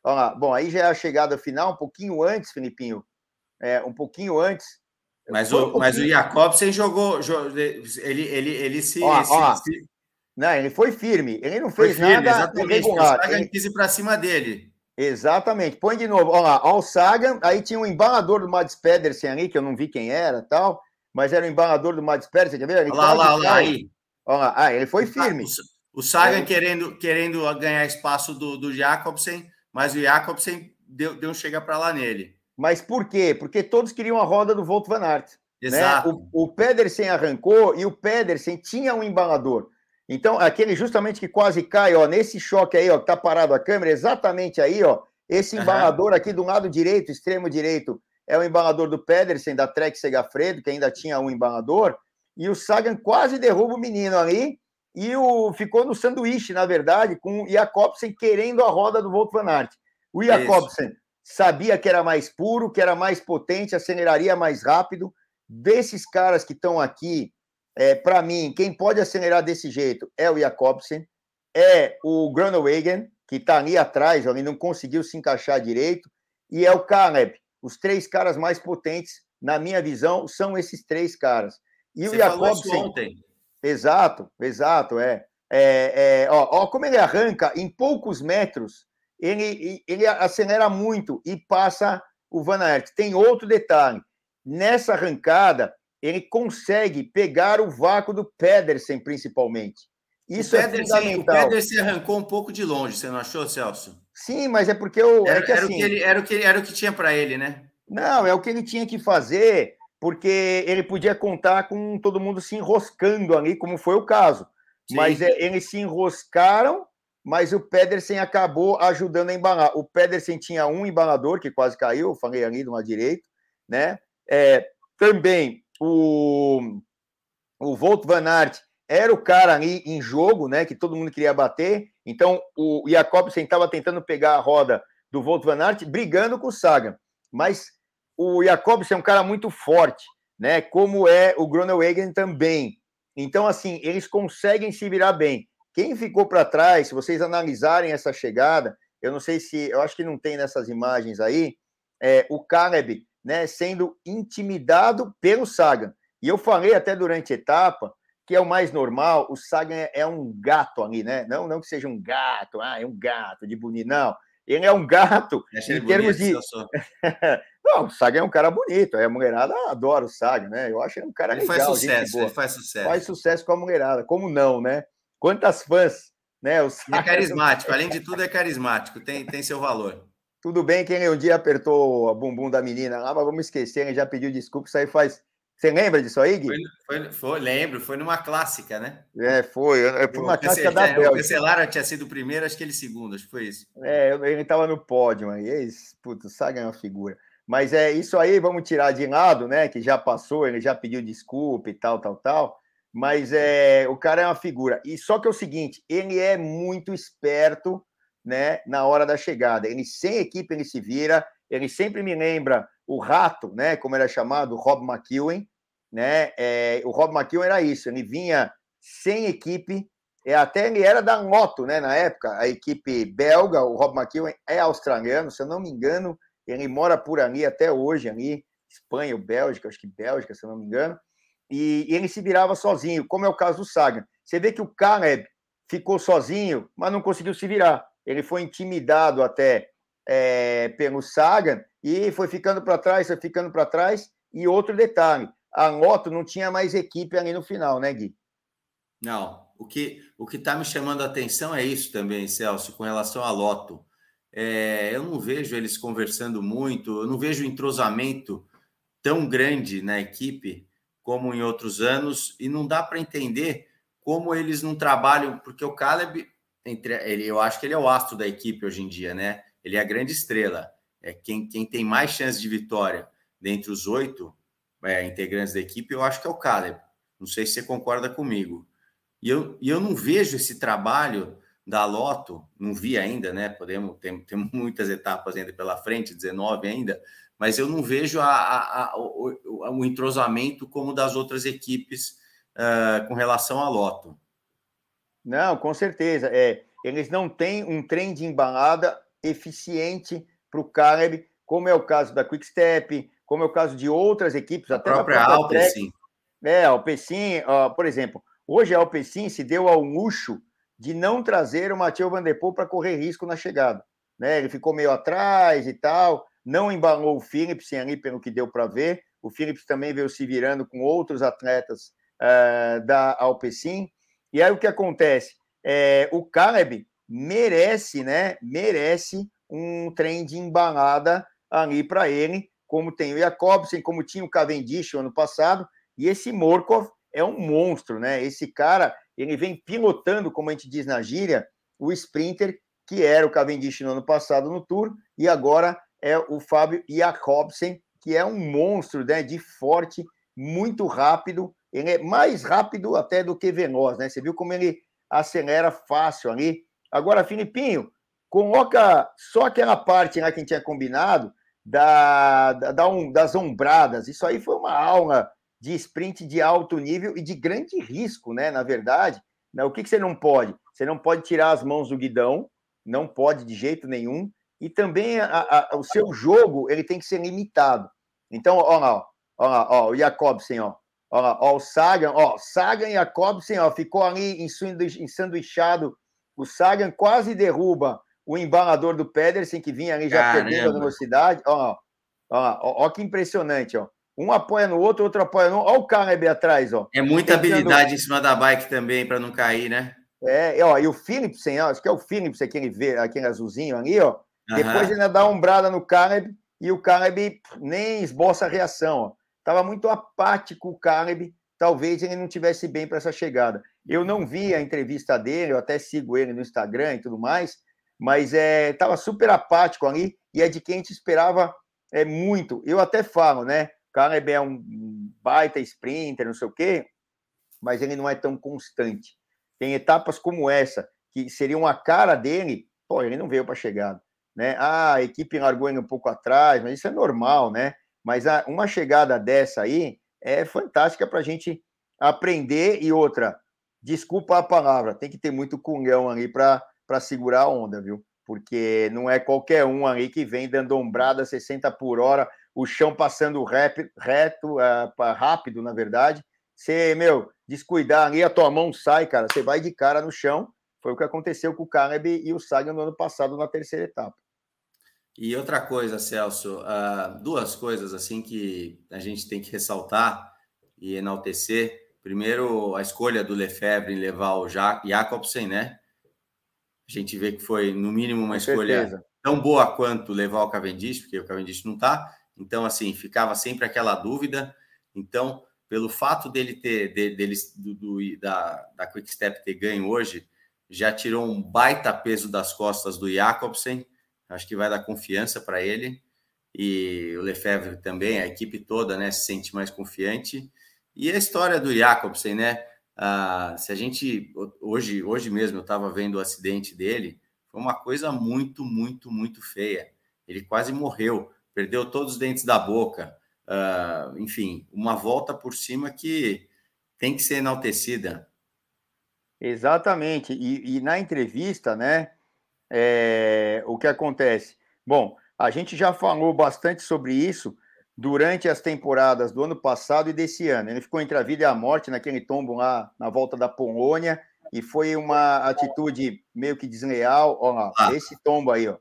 olha lá. Bom, aí já é a chegada final, um pouquinho antes, Filipinho. É, um pouquinho antes. Mas o, um mas o Jacobsen jogou, ele, ele, ele se, ó, ó, se, Não, ele foi firme. Ele não fez firme, nada exatamente, O Sagan quis ir para cima dele. Exatamente. Põe de novo. Olha lá, ó, o Sagan, aí tinha um embalador do Mads Pedersen ali, que eu não vi quem era tal, mas era o embalador do Mads Pedersen, quer ver? Ele olha lá, olha lá, olha aí. Olha lá, ah, ele foi firme. O, Sagan é. querendo, querendo ganhar espaço do, do Jacobsen, mas o Jacobsen deu, deu um chega para lá nele. Mas por quê? Porque todos queriam a roda do Volt Van Aert. Né? Exato. Né? O, o Pedersen arrancou e o Pedersen tinha um embalador. Então, aquele justamente que quase cai, ó, nesse choque aí, ó, que tá parado a câmera, exatamente aí, ó, esse embalador uhum. aqui do lado direito, extremo direito, é o embalador do Pedersen, da Trek Segafredo, que ainda tinha um embalador, e o Sagan quase derruba o menino ali, e o, ficou no sanduíche, na verdade, com o Jacobsen querendo a roda do Volt Van Aert. O Jacobsen Isso. sabia que era mais puro, que era mais potente, aceleraria mais rápido. Desses caras que estão aqui, é, para mim, quem pode acelerar desse jeito é o Jacobsen, é o Groenewegen, que está ali atrás, ali não conseguiu se encaixar direito, e é o Caleb. Os três caras mais potentes, na minha visão, são esses três caras. E Você o Jacobsen. ontem. Exato, exato, é. é, é ó, ó, como ele arranca em poucos metros, ele, ele acelera muito e passa o Van Aert. Tem outro detalhe: nessa arrancada, ele consegue pegar o vácuo do Pedersen, principalmente. Isso o é Pedersen, fundamental. O Pedersen arrancou um pouco de longe, você não achou, Celso? Sim, mas é porque o. Era, é que, assim, era, o que ele, era, o que, era o que tinha para ele, né? Não, é o que ele tinha que fazer, porque ele podia contar com todo mundo se enroscando ali, como foi o caso. Sim. Mas é, eles se enroscaram, mas o Pedersen acabou ajudando a embalar. O Pedersen tinha um embalador que quase caiu, falei ali do lado direito, né? É, também o, o Volt Van Aert era o cara ali em jogo, né? Que todo mundo queria bater. Então o Jacobsen estava tentando pegar a roda do Volt Van Aert, brigando com o Sagan. Mas o Jacobsen é um cara muito forte, né? Como é o Groenewegen também. Então, assim, eles conseguem se virar bem. Quem ficou para trás, se vocês analisarem essa chegada, eu não sei se, eu acho que não tem nessas imagens aí, é, o Caleb, né, sendo intimidado pelo Sagan. E eu falei até durante a etapa que é o mais normal, o Sagan é um gato ali, né? Não, não que seja um gato, ah, é um gato de bonito, não. Ele é um gato em termos bonito, de. (laughs) não, o Saga é um cara bonito. A mulherada adora o Saga, né? Eu acho ele um cara ele legal. Faz sucesso, ele faz sucesso. Faz sucesso com a mulherada. Como não, né? Quantas fãs, né? O Saga... É carismático, (laughs) além de tudo, é carismático, tem, tem seu valor. Tudo bem quem um dia apertou a bumbum da menina lá, mas vamos esquecer, ele já pediu desculpa, isso aí faz você lembra disso aí, Gui? Foi, foi, foi, lembro, foi numa clássica, né? É, foi. Foi uma clássica da Bélgica. O Cancelara tinha sido o primeiro, acho que ele segundo, acho que foi isso. É, ele estava no pódio aí. Puto, o Saga é uma figura. Mas é isso aí, vamos tirar de lado, né? Que já passou, ele já pediu desculpa e tal, tal, tal. Mas é, o cara é uma figura. E só que é o seguinte, ele é muito esperto, né? Na hora da chegada. Ele sem equipe ele se vira. Ele sempre me lembra o rato, né, como era chamado, Rob McEwen, né? É, o Rob McEwen era isso, ele vinha sem equipe, é, até ele era da Moto, né, na época, a equipe belga, o Rob McEwen é australiano, se eu não me engano, ele mora por ali até hoje, ali, Espanha ou Bélgica, acho que Bélgica, se não me engano, e, e ele se virava sozinho, como é o caso do Sagan. Você vê que o Caleb ficou sozinho, mas não conseguiu se virar. Ele foi intimidado até é, pelo Sagan e foi ficando para trás, foi ficando para trás. E outro detalhe, a moto não tinha mais equipe ali no final, né, Gui? Não. O que o que está me chamando a atenção é isso também, Celso, com relação à Loto. É, eu não vejo eles conversando muito, eu não vejo entrosamento tão grande na equipe como em outros anos, e não dá para entender como eles não trabalham, porque o Caleb, entre, ele, eu acho que ele é o astro da equipe hoje em dia, né? Ele é a grande estrela é quem, quem tem mais chance de vitória dentre os oito é, integrantes da equipe, eu acho que é o Caleb. Não sei se você concorda comigo. E eu, e eu não vejo esse trabalho da Loto, não vi ainda, né? Podemos, tem, tem (laughs) muitas etapas ainda pela frente, 19 ainda, mas eu não vejo a, a, a o, o, entrosamento como das outras equipes uh, com relação à Loto. Não, com certeza. É, eles não têm um trem de embalada eficiente para o Caleb, como é o caso da Quick Step, como é o caso de outras equipes, a até própria, própria Alpecin. É, a Alpecin, uh, por exemplo, hoje a Alpecin se deu ao luxo de não trazer o Mathieu Van para correr risco na chegada. Né? Ele ficou meio atrás e tal, não embalou o Philips ali, pelo que deu para ver. O Philips também veio se virando com outros atletas uh, da Alpecin. E aí o que acontece? É, o Caleb merece, né? Merece um trem de embalada ali para ele, como tem o Jacobsen, como tinha o Cavendish ano passado, e esse Morkov é um monstro, né? Esse cara, ele vem pilotando, como a gente diz na gíria, o sprinter, que era o Cavendish no ano passado no Tour, e agora é o Fábio Jacobsen, que é um monstro né, de forte, muito rápido. Ele é mais rápido até do que veloz, né? Você viu como ele acelera fácil ali. Agora, Filipinho, coloca só aquela parte que a gente tinha combinado da, da, da um, das ombradas. Isso aí foi uma aula de sprint de alto nível e de grande risco, né? Na verdade, né? o que, que você não pode? Você não pode tirar as mãos do guidão, não pode de jeito nenhum. E também a, a, o seu jogo ele tem que ser limitado. Então, ó lá, ó, lá, ó, o Jacobsen, ó, ó, lá, ó, o Sagan, ó, Sagan e Jacobsen, ó, ficou ali ensanduichado. O Sagan quase derruba o embalador do Pedersen, que vinha ali já Caramba. perdendo a velocidade. Ó, ó, ó, ó, que impressionante, ó. Um apoia no outro, outro apoia no outro. Olha o Caleb atrás, ó. É muita Tentando... habilidade em cima da bike também, para não cair, né? É, ó, e o Philipsen, ó, acho que é o Philipsen, aquele, verde, aquele azulzinho ali, ó. Uhum. Depois ainda dá uma ombrada no Caleb e o Caleb nem esboça a reação, ó. Tava muito apático o Caleb, talvez ele não tivesse bem para essa chegada. Eu não vi a entrevista dele, eu até sigo ele no Instagram e tudo mais, mas é, tava super apático ali e é de quem a gente esperava é muito. Eu até falo, né? Caleb é um baita sprinter, não sei o quê, mas ele não é tão constante. Tem etapas como essa, que seriam a cara dele, pô, ele não veio para chegada. Né? Ah, a equipe largou ele um pouco atrás, mas isso é normal, né? Mas uma chegada dessa aí é fantástica para a gente aprender. E outra, desculpa a palavra, tem que ter muito cunhão ali para segurar a onda, viu? Porque não é qualquer um ali que vem dando ombrada 60 por hora, o chão passando rap, reto, uh, rápido, na verdade. Você, meu, descuidar ali, a tua mão sai, cara, você vai de cara no chão. Foi o que aconteceu com o Caleb e o Sagan no ano passado na terceira etapa. E outra coisa, Celso, uh, duas coisas assim que a gente tem que ressaltar e enaltecer. Primeiro, a escolha do Lefebvre em levar o Jacobsen, né? A gente vê que foi, no mínimo, uma Com escolha certeza. tão boa quanto levar o Cavendish, porque o Cavendish não está. Então, assim, ficava sempre aquela dúvida. Então, pelo fato dele ter, dele, do, do, da, da Quick Step ter ganho hoje, já tirou um baita peso das costas do Jacobsen Acho que vai dar confiança para ele. E o Lefebvre também, a equipe toda, né, se sente mais confiante. E a história do Jacobsen, né? Ah, se a gente hoje, hoje mesmo eu estava vendo o acidente dele, foi uma coisa muito, muito, muito feia. Ele quase morreu, perdeu todos os dentes da boca. Ah, enfim, uma volta por cima que tem que ser enaltecida. Exatamente. E, e na entrevista, né? é, o que acontece? Bom, a gente já falou bastante sobre isso durante as temporadas do ano passado e desse ano. Ele ficou entre a vida e a morte naquele tombo lá na volta da Polônia e foi uma atitude meio que desleal. Olha lá, ah. esse tombo aí, ó.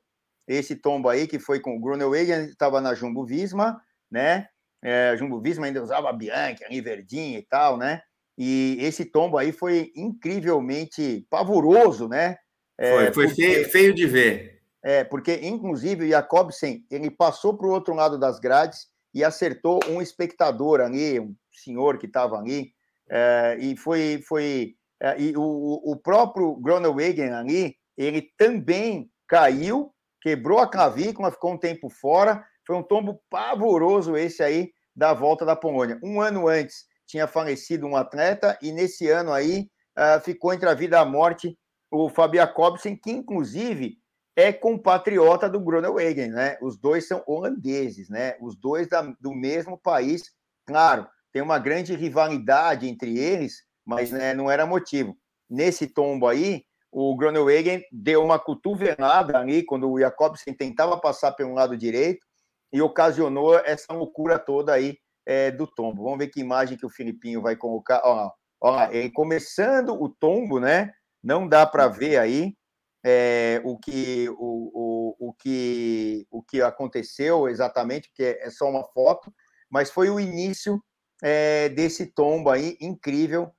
Esse tombo aí que foi com o Grunewegen, estava na Jumbo Visma, né? É, Jumbo Visma ainda usava a Bianchi, ali verdinha e tal, né? E esse tombo aí foi incrivelmente pavoroso, né? É, foi, foi porque, feio, feio, de ver. É, porque, inclusive, o Jacobsen, ele passou para o outro lado das grades e acertou um espectador ali, um senhor que estava ali, é, e foi... foi é, e o, o próprio Groenewegen ali, ele também caiu, quebrou a clavícula, ficou um tempo fora, foi um tombo pavoroso esse aí da volta da Polônia. Um ano antes tinha falecido um atleta e nesse ano aí uh, ficou entre a vida e a morte o Fabio Jacobsen, que inclusive é compatriota do Groenewegen, né? Os dois são holandeses, né? Os dois da, do mesmo país. Claro, tem uma grande rivalidade entre eles, mas né, não era motivo. Nesse tombo aí, o Groenewegen deu uma cotovelada ali quando o Jacobsen tentava passar pelo lado direito e ocasionou essa loucura toda aí é, do tombo. Vamos ver que imagem que o Filipinho vai colocar. Ó, ó, ele começando o tombo, né? Não dá para ver aí é, o, que, o, o, o, que, o que aconteceu exatamente, porque é só uma foto, mas foi o início é, desse tombo aí incrível,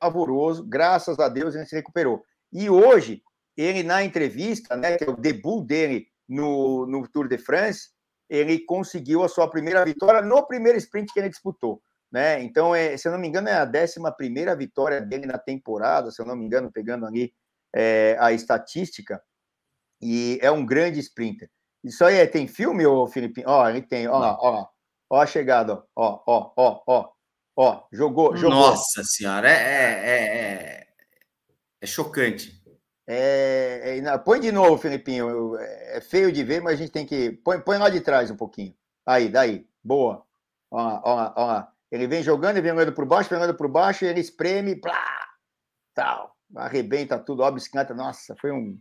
pavoroso. Graças a Deus ele se recuperou. E hoje, ele na entrevista, né, que é o debut dele no, no Tour de France, ele conseguiu a sua primeira vitória no primeiro sprint que ele disputou. Né? Então, é, se eu não me engano, é a 11 vitória dele na temporada, se eu não me engano, pegando ali é, a estatística, e é um grande sprinter. Isso aí é, tem filme, ô Felipe? Ó, ele tem, ó lá, ó. Ó a chegada, ó, ó, ó, ó, ó, jogou, jogou. Nossa senhora, é, é, é, é chocante. É, é, põe de novo, Felipinho. É feio de ver, mas a gente tem que. Põe, põe lá de trás um pouquinho. Aí, daí. Boa. Ó, ó, ó. Ele vem jogando, ele vem olhando por baixo, vem olhando por baixo, ele espreme, plá, tal. Arrebenta tudo, ó, a bicicleta. Nossa, foi um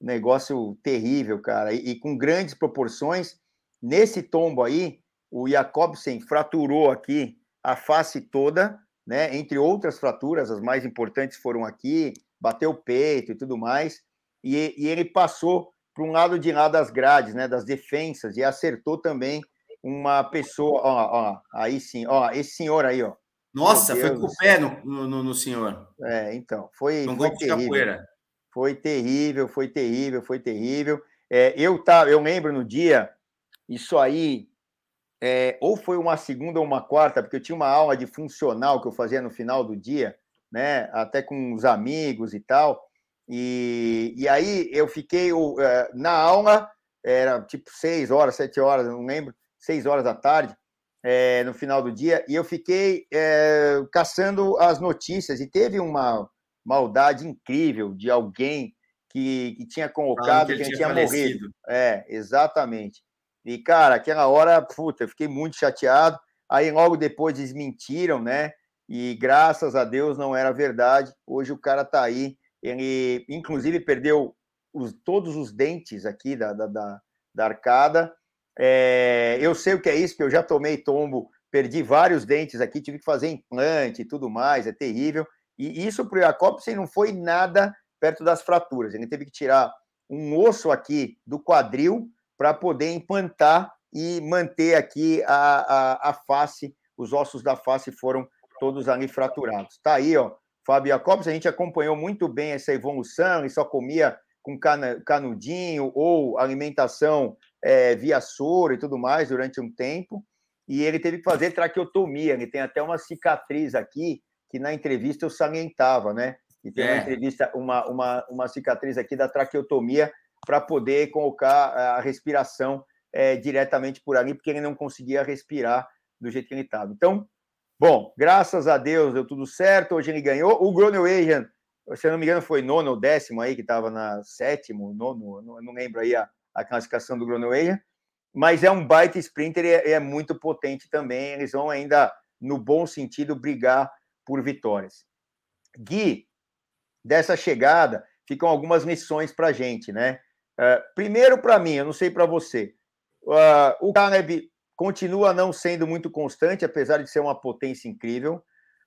negócio terrível, cara. E, e, com grandes proporções. Nesse tombo aí, o Jacobsen fraturou aqui a face toda, né? Entre outras fraturas, as mais importantes foram aqui, bateu o peito e tudo mais. E, e ele passou para um lado de lá das grades, né? Das defensas, e acertou também uma pessoa, ó, ó, aí sim, ó, esse senhor aí, ó. Nossa, foi com o pé no, no, no, senhor. É, então, foi, um foi terrível. Foi terrível, foi terrível, foi terrível. É, eu tá, eu lembro no dia, isso aí, é, ou foi uma segunda ou uma quarta, porque eu tinha uma aula de funcional que eu fazia no final do dia, né? Até com os amigos e tal. E, e aí eu fiquei é, na aula, era tipo seis horas, sete horas, não lembro seis horas da tarde, é, no final do dia, e eu fiquei é, caçando as notícias, e teve uma maldade incrível de alguém que, que tinha colocado que, que tinha, tinha morrido. É, exatamente. E, cara, aquela hora, puta, eu fiquei muito chateado. Aí logo depois desmentiram, né? E graças a Deus não era verdade. Hoje o cara tá aí. Ele, inclusive, perdeu os, todos os dentes aqui da, da, da, da arcada é, eu sei o que é isso, que eu já tomei tombo, perdi vários dentes aqui, tive que fazer implante e tudo mais, é terrível. E isso para o Jacobsen não foi nada perto das fraturas. Ele teve que tirar um osso aqui do quadril para poder implantar e manter aqui a, a, a, face, os ossos da face foram todos ali fraturados. Está aí, ó, Fábio Jacobsen, a gente acompanhou muito bem essa evolução, ele só comia com canudinho ou alimentação é, via soro e tudo mais durante um tempo, e ele teve que fazer traqueotomia. Ele tem até uma cicatriz aqui, que na entrevista eu salientava, né? E tem é. uma entrevista, uma, uma, uma cicatriz aqui da traqueotomia para poder colocar a respiração é, diretamente por ali, porque ele não conseguia respirar do jeito que ele estava. Então, bom, graças a Deus deu tudo certo. Hoje ele ganhou. O Groenewegen, se eu não me engano, foi nono ou décimo aí, que estava na sétimo, nono, não, não lembro aí a, a classificação do Groenewegen, mas é um baita sprinter e é, é muito potente também. Eles vão ainda, no bom sentido, brigar por vitórias. Gui, dessa chegada, ficam algumas missões para gente, né? Uh, primeiro, para mim, eu não sei para você, uh, o Caleb continua não sendo muito constante, apesar de ser uma potência incrível.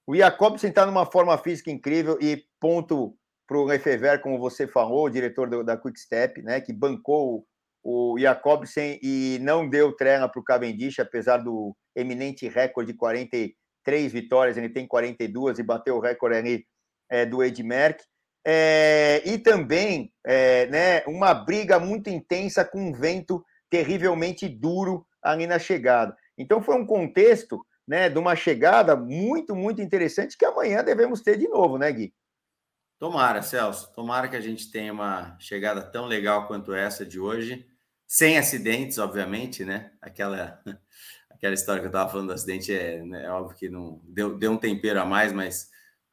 O Jacobsen está numa forma física incrível e ponto para o Lefever, como você falou, o diretor do, da Quick Step, né, que bancou o Jacobsen e não deu trela para o Cavendish, apesar do eminente recorde de 43 vitórias, ele tem 42 e bateu o recorde ali é, do Ed Merck. É, e também é, né, uma briga muito intensa com um vento terrivelmente duro ali na chegada. Então foi um contexto né, de uma chegada muito, muito interessante que amanhã devemos ter de novo, né, Gui? Tomara, Celso. Tomara que a gente tenha uma chegada tão legal quanto essa de hoje sem acidentes, obviamente, né? Aquela, (laughs) aquela história que eu estava falando do acidente é, né, é, óbvio que não deu, deu um tempero a mais, mas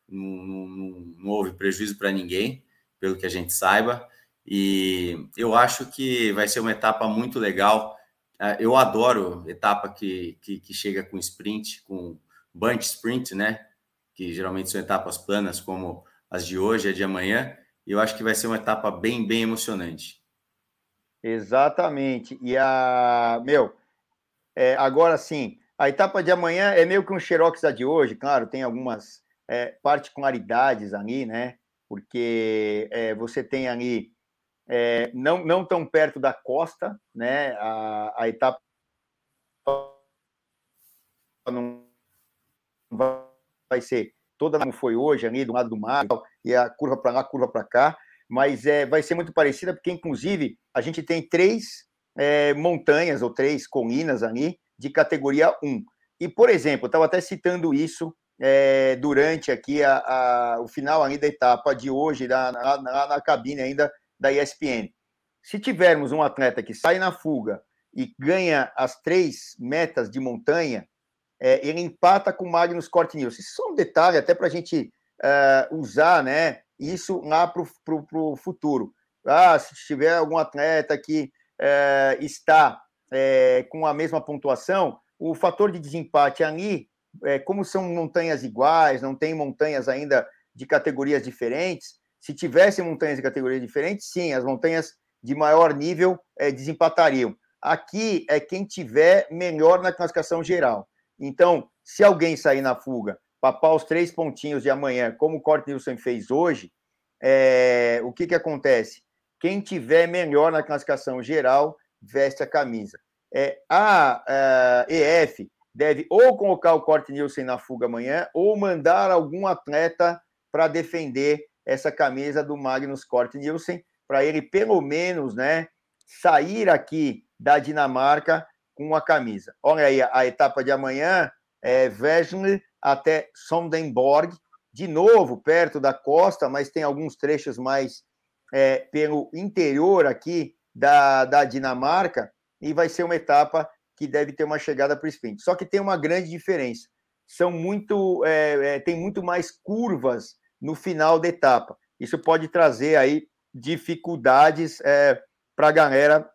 não, não, não houve prejuízo para ninguém, pelo que a gente saiba. E eu acho que vai ser uma etapa muito legal. Ah, eu adoro etapa que, que, que chega com sprint, com bunch sprint, né? Que geralmente são etapas planas, como as de hoje, a de amanhã. E eu acho que vai ser uma etapa bem, bem emocionante. Exatamente. E a. Meu, é, agora sim, a etapa de amanhã é meio que um xerox da de hoje, claro, tem algumas é, particularidades ali, né? Porque é, você tem ali, é, não, não tão perto da costa, né? A, a etapa não vai ser toda como foi hoje, ali do lado do mar, e a curva para lá, curva para cá mas é, vai ser muito parecida, porque, inclusive, a gente tem três é, montanhas ou três colinas ali de categoria 1. E, por exemplo, estava até citando isso é, durante aqui a, a, o final ali da etapa de hoje, lá na, na, na cabine ainda da ESPN. Se tivermos um atleta que sai na fuga e ganha as três metas de montanha, é, ele empata com o Magnus Cort Nielsen. Isso é um detalhe até para a gente uh, usar né, isso lá para o futuro. Ah, se tiver algum atleta que uh, está uh, com a mesma pontuação, o fator de desempate ali, como são montanhas iguais, não tem montanhas ainda de categorias diferentes, se tivessem montanhas de categorias diferentes, sim, as montanhas de maior nível desempatariam. Aqui é quem tiver melhor na classificação geral. Então, se alguém sair na fuga, papar os três pontinhos de amanhã, como o Cort Nilson fez hoje, é, o que, que acontece? Quem tiver melhor na classificação geral, veste a camisa. É, a, a EF deve ou colocar o Cort Nilson na fuga amanhã, ou mandar algum atleta para defender essa camisa do Magnus Cort Nielsen, para ele pelo menos né, sair aqui da Dinamarca com a camisa. Olha aí a, etapa de amanhã, é Vesle até Sondenborg, de novo perto da costa, mas tem alguns trechos mais é, pelo interior aqui da, da Dinamarca, e vai ser uma etapa que deve ter uma chegada para o sprint. Só que tem uma grande diferença. São muito, é, é, tem muito mais curvas no final da etapa. Isso pode trazer aí dificuldades é, para a galera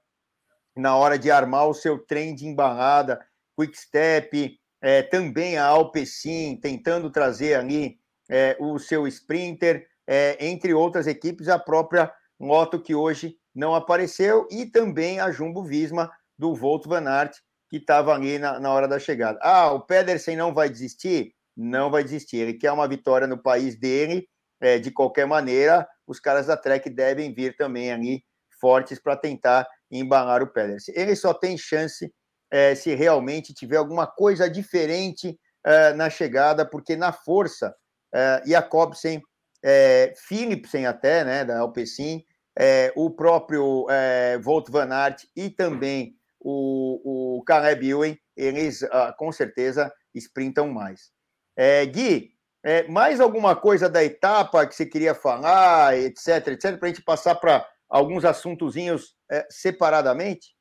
na hora de armar o seu trem de embarrada, quick step, é, também a Alpecin tentando trazer ali é, o seu sprinter, é, entre outras equipes, a própria moto que hoje não apareceu e também a Jumbo Visma do Volt Van Aert, que estava ali na, na hora da chegada. Ah, o Pedersen não vai desistir? Não vai desistir. Ele quer uma vitória no país dele, é, de qualquer maneira, os caras da Trek devem vir também ali fortes para tentar embalar o Pedersen. Ele só tem chance é, se realmente tiver alguma coisa diferente é, na chegada, porque na força, é, Jacobsen, é, Philipsen até, né, da Alpecin, é, o próprio é, Volt Van Aert e também o, o Caleb eles ah, com certeza sprintam mais. É, Gui, é, mais alguma coisa da etapa que você queria falar, etc, etc, para a gente passar para alguns assuntozinhos é, separadamente?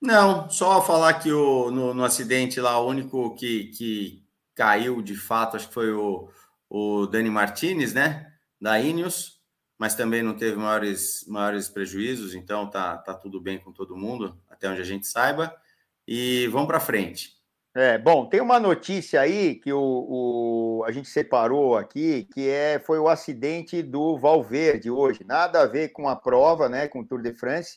Não, só falar que o, no, no, acidente lá, o único que, que caiu de fato, acho que foi o, o Dani Martinez, né? Da Ineos, mas também não teve maiores, maiores prejuízos, então tá, tá tudo bem com todo mundo, até onde a gente saiba. E vamos para frente. É, bom, tem uma notícia aí que o, o, a gente separou aqui, que é, foi o acidente do Valverde hoje. Nada a ver com a prova, né? Com o Tour de France.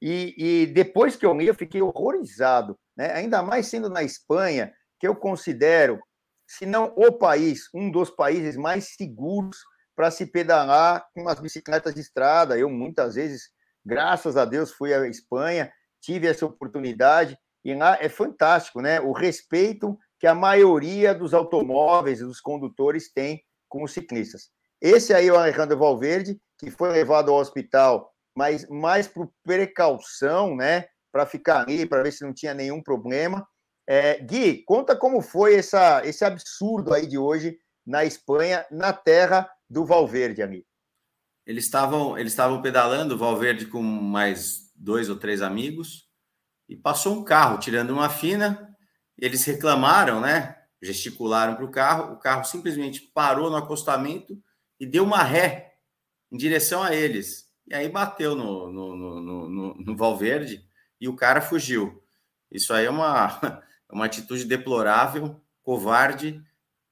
E, e depois que eu li, eu fiquei horrorizado, né? Ainda mais sendo na Espanha, que eu considero, se não o país, um dos países mais seguros para se pedalar com as bicicletas de estrada. Eu muitas vezes, graças a Deus, fui à Espanha, tive essa oportunidade e lá é fantástico, né? O respeito que a maioria dos automóveis e dos condutores tem com os ciclistas. Esse aí é o Alejandro Valverde, que foi levado ao hospital, mas mais por precaução, né? Para ficar ali, para ver se não tinha nenhum problema. É, Gui, conta como foi essa, esse absurdo aí de hoje na Espanha, na terra do Valverde, amigo. Eles estavam eles estavam pedalando, o Valverde com mais dois ou três amigos, e passou um carro tirando uma fina. Eles reclamaram, né? Gesticularam para o carro. O carro simplesmente parou no acostamento e deu uma ré em direção a eles. E aí bateu no, no, no, no, no Valverde e o cara fugiu. Isso aí é uma, (laughs) uma atitude deplorável, covarde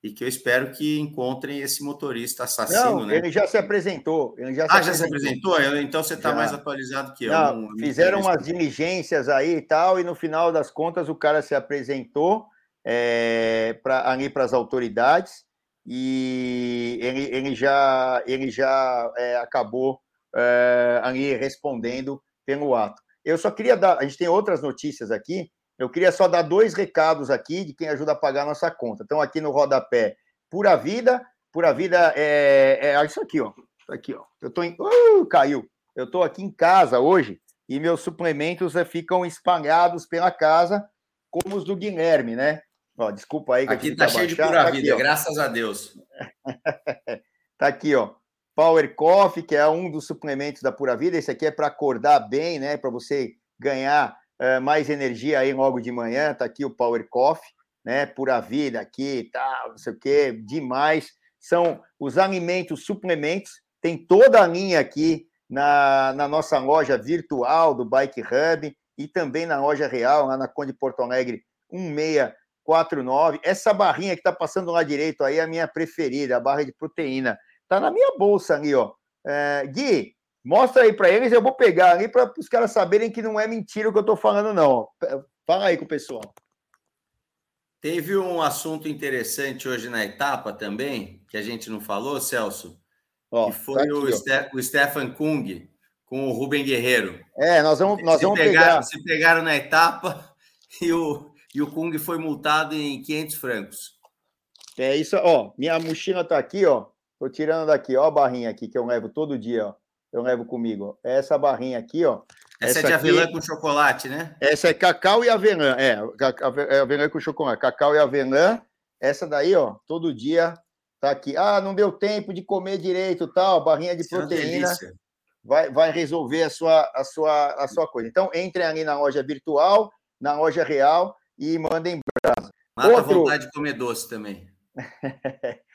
e que eu espero que encontrem esse motorista assassino. Não, né? ele já se apresentou. Ele já se ah, apresentou. já se apresentou? Então você está mais atualizado que eu. Não, fizeram umas diligências aí e tal, e no final das contas o cara se apresentou é, pra, ali para as autoridades e ele, ele já, ele já é, acabou é, ali respondendo pelo ato. Eu só queria dar, a gente tem outras notícias aqui, eu queria só dar dois recados aqui de quem ajuda a pagar a nossa conta. Então, aqui no rodapé, Pura Vida. Pura Vida é, é isso aqui, ó. Aqui, ó. Eu tô em. Uh, caiu. Eu estou aqui em casa hoje e meus suplementos eh, ficam espalhados pela casa, como os do Guilherme, né? Ó, desculpa aí. Que aqui tá cheio de pura tá vida, aqui, graças a Deus. (laughs) tá aqui, ó. Power Coffee, que é um dos suplementos da Pura Vida. Esse aqui é para acordar bem, né? Para você ganhar é, mais energia aí logo de manhã. Tá aqui o Power Coffee, né? Pura vida aqui, tal, não sei o quê, demais. São os alimentos, suplementos. Tem toda a linha aqui na, na nossa loja virtual do Bike Hub e também na loja real, lá na Conde Porto Alegre 1649. Essa barrinha que está passando lá direito aí é a minha preferida, a barra de proteína. Está na minha bolsa ali, ó. É, Gui, mostra aí para eles, eu vou pegar ali para os caras saberem que não é mentira o que eu estou falando, não. Fala aí com o pessoal. Teve um assunto interessante hoje na etapa também, que a gente não falou, Celso, Ó, que foi tá aqui, o, Ste o Stefan Kung com o Rubem Guerreiro. É, nós vamos, nós se vamos pegaram, pegar. Se pegaram na etapa (laughs) e o, e o Kung foi multado em 500 francos. É isso, ó. Minha mochila tá aqui, ó. Tô tirando daqui, ó, a barrinha aqui que eu levo todo dia, ó. Eu levo comigo. Essa barrinha aqui, ó. Essa, essa é de aqui, avelã com chocolate, né? Essa é cacau e avelã, é, é, avelã com chocolate, cacau e avelã. Essa daí, ó, todo dia tá aqui. Ah, não deu tempo de comer direito, tal, barrinha de Isso é proteína. É vai, vai resolver a sua, a, sua, a sua coisa. Então, entrem ali na loja virtual, na loja real e mandem brasa. Mata Outro... a vontade de comer doce também. (laughs)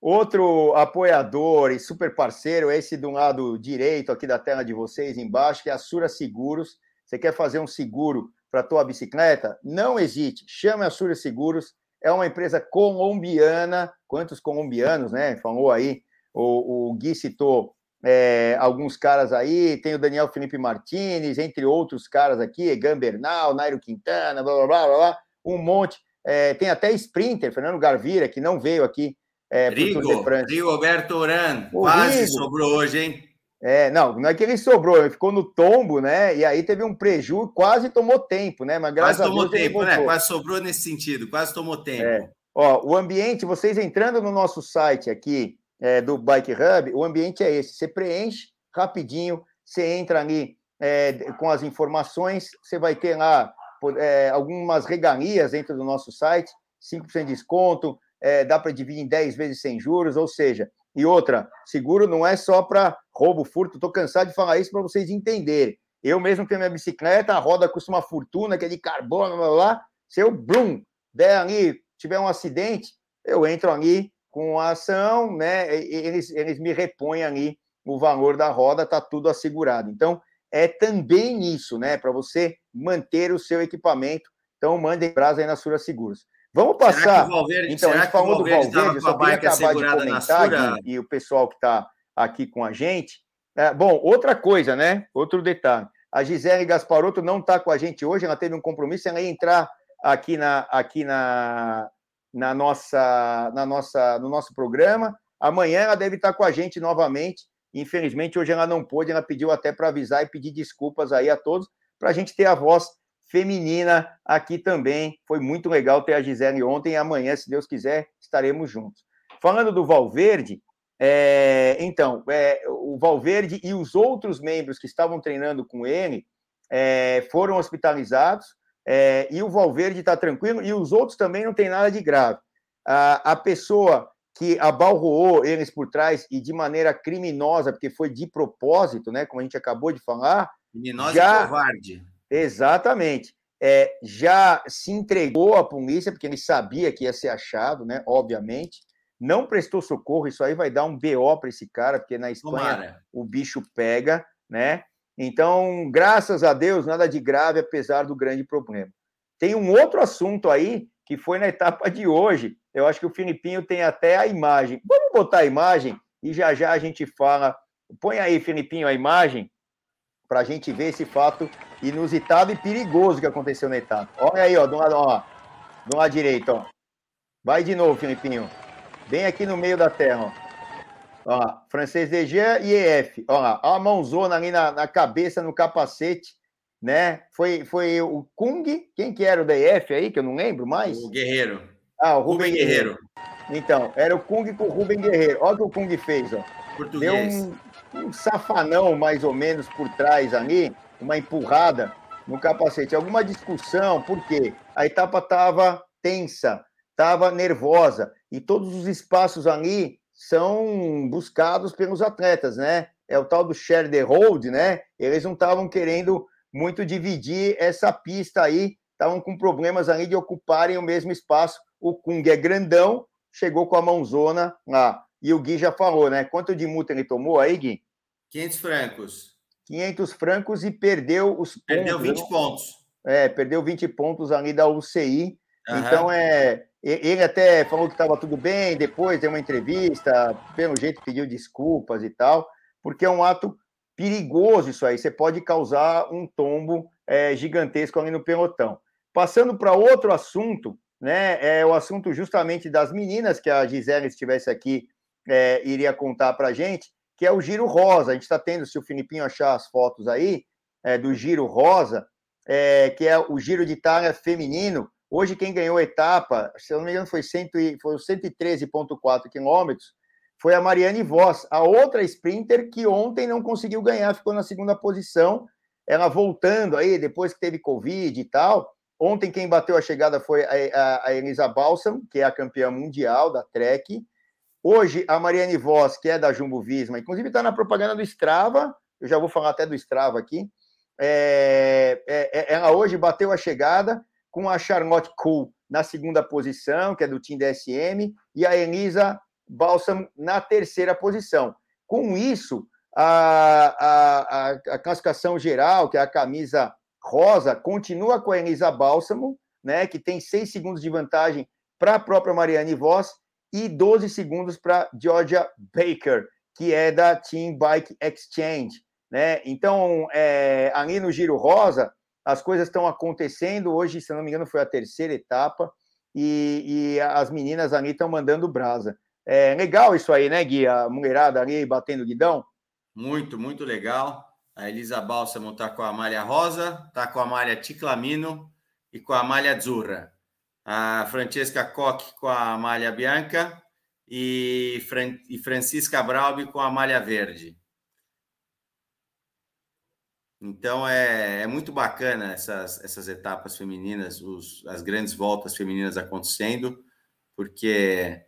Outro apoiador e super parceiro, esse do lado direito aqui da tela de vocês, embaixo, que é a Sura Seguros. Você quer fazer um seguro para a tua bicicleta? Não hesite, chame a Sura Seguros. É uma empresa colombiana. Quantos colombianos, né? Falou aí, o, o Gui citou é, alguns caras aí, tem o Daniel Felipe Martinez, entre outros caras aqui, Gambernal, Nairo Quintana, blá, blá, blá, blá, um monte. É, tem até Sprinter, Fernando Garvira, que não veio aqui é, Rigo, Rigoberto Oran, quase Rigo. sobrou hoje, hein? É, não, não é que ele sobrou, ele ficou no tombo, né? E aí teve um prejuízo, quase tomou tempo, né? Mas graças quase tomou a Deus, tempo, né? Quase sobrou nesse sentido, quase tomou tempo. É. Ó, o ambiente, vocês entrando no nosso site aqui é, do Bike Hub, o ambiente é esse. Você preenche rapidinho, você entra ali é, com as informações, você vai ter lá é, algumas regalias dentro do nosso site, 5% de desconto, é, dá para dividir em 10 vezes sem juros, ou seja, e outra, seguro não é só para roubo, furto, estou cansado de falar isso para vocês entenderem. Eu mesmo tenho minha bicicleta, a roda custa uma fortuna, que é de carbono, blá, blá, se eu, brum, der ali, tiver um acidente, eu entro ali com a ação, né, eles, eles me repõem ali o valor da roda, está tudo assegurado. Então, é também isso, né, para você manter o seu equipamento. Então, mandem brasa aí na Sura Seguros. Vamos passar. Valverde, então, a gente falou do Valverde, eu só queria acabar de comentar, e, e o pessoal que está aqui com a gente. É, bom, outra coisa, né? Outro detalhe. A Gisele Gasparotto não está com a gente hoje, ela teve um compromisso, ela ia entrar aqui na, aqui na, na nossa, na nossa, no nosso programa. Amanhã ela deve estar com a gente novamente. Infelizmente, hoje ela não pôde, ela pediu até para avisar e pedir desculpas aí a todos, para a gente ter a voz feminina aqui também. Foi muito legal ter a Gisele ontem e amanhã, se Deus quiser, estaremos juntos. Falando do Valverde, é, então, é, o Valverde e os outros membros que estavam treinando com ele é, foram hospitalizados é, e o Valverde está tranquilo e os outros também não tem nada de grave. A, a pessoa que abalroou eles por trás e de maneira criminosa, porque foi de propósito, né, como a gente acabou de falar. Criminosa já, e covarde. Exatamente. É, já se entregou à polícia, porque ele sabia que ia ser achado, né? Obviamente. Não prestou socorro, isso aí vai dar um BO para esse cara, porque na Espanha Tomara. o bicho pega, né? Então, graças a Deus, nada de grave, apesar do grande problema. Tem um outro assunto aí que foi na etapa de hoje. Eu acho que o Filipinho tem até a imagem. Vamos botar a imagem e já já a gente fala. Põe aí, Filipinho, a imagem para a gente ver esse fato inusitado e perigoso que aconteceu na etapa. Olha aí, ó, do lado, ó, do lado direito, ó. Vai de novo, Filipinho. Bem aqui no meio da terra, ó. Ó, francês DG e EF. Ó, ó a mãozona ali na, na, cabeça, no capacete, né? Foi, foi o Kung, quem que era o da EF aí, que eu não lembro mais? O Guerreiro. Ah, o Rubem, Rubem Guerreiro. Guerreiro. Então, era o Kung com o Rubem Guerreiro. Olha o que o Kung fez, ó. Português. Deu um, um safanão mais ou menos por trás ali, uma empurrada no capacete. Alguma discussão, por quê? A etapa estava tensa, estava nervosa, e todos os espaços ali são buscados pelos atletas, né? É o tal do share the road, né? Eles não estavam querendo muito dividir essa pista aí. Estavam com problemas ali de ocuparem o mesmo espaço. O Kung é grandão, chegou com a mãozona lá. E o Gui já falou, né? Quanto de multa ele tomou aí, Gui? 500 francos. 500 francos e perdeu os perdeu pontos. Perdeu 20 pontos. É, perdeu 20 pontos ali da UCI. Uhum. Então, é, ele até falou que estava tudo bem, depois deu uma entrevista, pelo jeito pediu desculpas e tal, porque é um ato perigoso isso aí. Você pode causar um tombo é, gigantesco ali no pelotão. Passando para outro assunto, né? É o assunto justamente das meninas que a Gisele estivesse aqui é, iria contar para a gente, que é o Giro Rosa. A gente está tendo, se o Filipinho achar as fotos aí, é, do Giro Rosa, é, que é o Giro de Itália feminino. Hoje, quem ganhou a etapa, se não me engano, foi, foi 113,4 quilômetros, foi a Mariane Voss, a outra sprinter que ontem não conseguiu ganhar, ficou na segunda posição. Ela voltando aí, depois que teve Covid e tal. Ontem, quem bateu a chegada foi a, a, a Elisa Balsam, que é a campeã mundial da Trek. Hoje, a Mariane Voss, que é da Jumbo Visma, inclusive está na propaganda do Strava, eu já vou falar até do Strava aqui. É, é, é ela hoje bateu a chegada com a Charlotte Cool na segunda posição, que é do time DSM, e a Elisa Balsam na terceira posição. Com isso, a, a, a, classificação geral, que é a camisa rosa, continua com a Elisa Bálsamo, né, que tem seis segundos de vantagem para a própria Mariane Voss, e 12 segundos para Georgia Baker, que é da Team Bike Exchange. Né? Então, é, ali no Giro Rosa, as coisas estão acontecendo. Hoje, se não me engano, foi a terceira etapa, e, e as meninas ali estão mandando brasa. É legal isso aí, né, Gui? A mulherada ali batendo guidão. Muito, muito legal. A Elisa Balsamo está com a malha rosa, está com a malha Ticlamino e com a malha Azzurra a Francesca Koch com a malha bianca e, Fran e Francisca Braubi com a malha verde. Então é, é muito bacana essas, essas etapas femininas, os, as grandes voltas femininas acontecendo, porque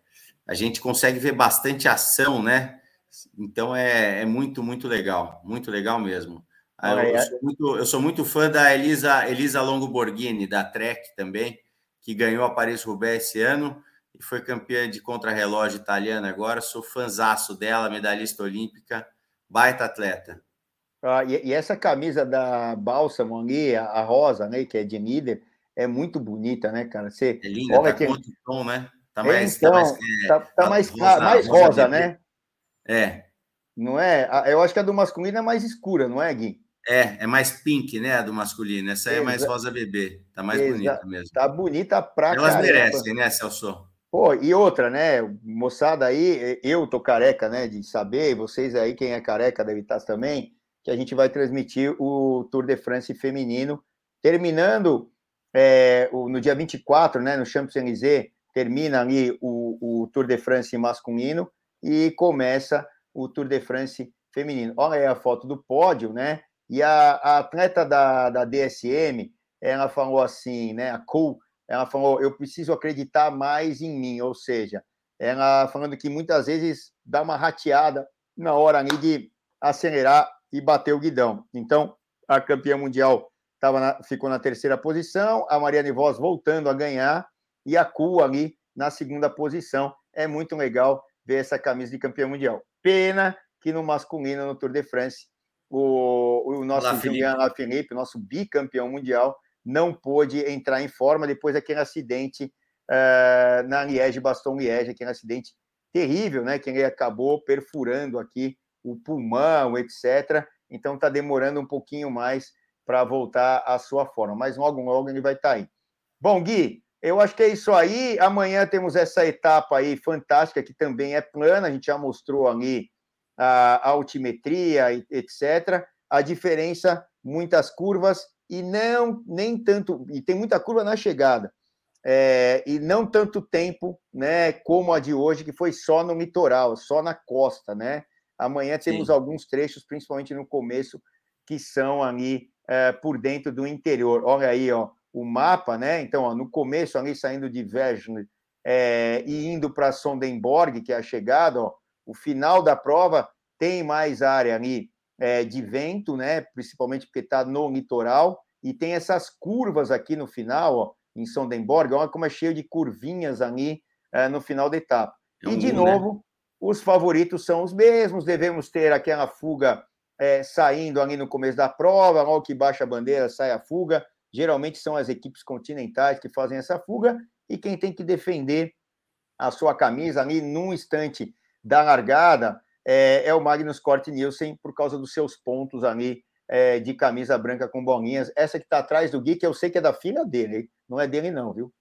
a gente consegue ver bastante ação, né? Então é, é muito, muito legal, muito legal mesmo. Eu, eu, sou muito, eu sou muito fã da Elisa, Elisa Longo Borghini, da Trek também que ganhou a Paris-Roubaix esse ano e foi campeã de contrarrelógio italiana agora. Sou fanzaço dela, medalhista olímpica, baita atleta. Ah, e, e, essa camisa da Balsamo ali, a, a, rosa, né, que é de líder, é muito bonita, né, cara? Você é linda, olha tá que... com outro tom, né? Tá mais, tá então, tá mais, é, tá, tá mais, rosa, mais rosa, rosa né? É. Não é? Eu acho que a do masculino é mais escura, não é, Gui? É, é mais pink, né, a do masculino. Essa aí é mais rosa bebê. Tá mais Exa bonita mesmo. Tá bonita pra Elas caramba. merecem, né, Celso? Pô, e outra, né, moçada aí, eu tô careca, né, de saber, vocês aí, quem é careca deve estar também, que a gente vai transmitir o Tour de France feminino, terminando é, o, no dia 24, né, no Champs-Élysées, termina ali o, o Tour de France masculino e começa o Tour de France feminino. Olha aí a foto do pódio, né? E a, a atleta da, da DSM, ela falou assim, né? A Cool, ela falou: eu preciso acreditar mais em mim, ou seja, ela falando que muitas vezes dá uma rateada na hora ali de acelerar e bater o guidão. Então, a campeã mundial tava na, ficou na terceira posição, a Mariane Voss voltando a ganhar e a Cu ali na segunda posição. É muito legal ver essa camisa de campeã mundial. Pena que no masculino, no Tour de France, o, o nosso Olá, Julian Alaphilippe, nosso bicampeão mundial, não pôde entrar em forma depois daquele acidente uh, na Liège-Baston-Liège, aquele acidente terrível, né? Que ele acabou perfurando aqui o pulmão, etc. Então está demorando um pouquinho mais para voltar à sua forma, mas logo, logo ele vai estar tá aí. Bom, Gui, eu acho que é isso aí. Amanhã temos essa etapa aí fantástica, que também é plana, a gente já mostrou ali a altimetria, etc. A diferença, muitas curvas e não nem tanto e tem muita curva na chegada é, e não tanto tempo, né, como a de hoje que foi só no litoral, só na costa, né? Amanhã temos Sim. alguns trechos, principalmente no começo, que são ali é, por dentro do interior. Olha aí, ó, o mapa, né? Então, ó, no começo ali saindo de Vesne é, e indo para Sondenborg, que é a chegada, ó, o final da prova tem mais área ali é, de vento, né? Principalmente porque está no litoral e tem essas curvas aqui no final, ó, em Sondenborg, olha como é cheio de curvinhas ali é, no final da etapa. É um e de né? novo, né? os favoritos são os mesmos, devemos ter aquela fuga é, saindo ali no começo da prova, logo que baixa a bandeira sai a fuga. Geralmente são as equipes continentais que fazem essa fuga, e quem tem que defender a sua camisa ali num instante da largada é, é o Magnus Cort Nielsen, por causa dos seus pontos ali é, de camisa branca com bolinhas. Essa que está atrás do Gui, que eu sei que é da filha dele, hein? não é dele, não, viu?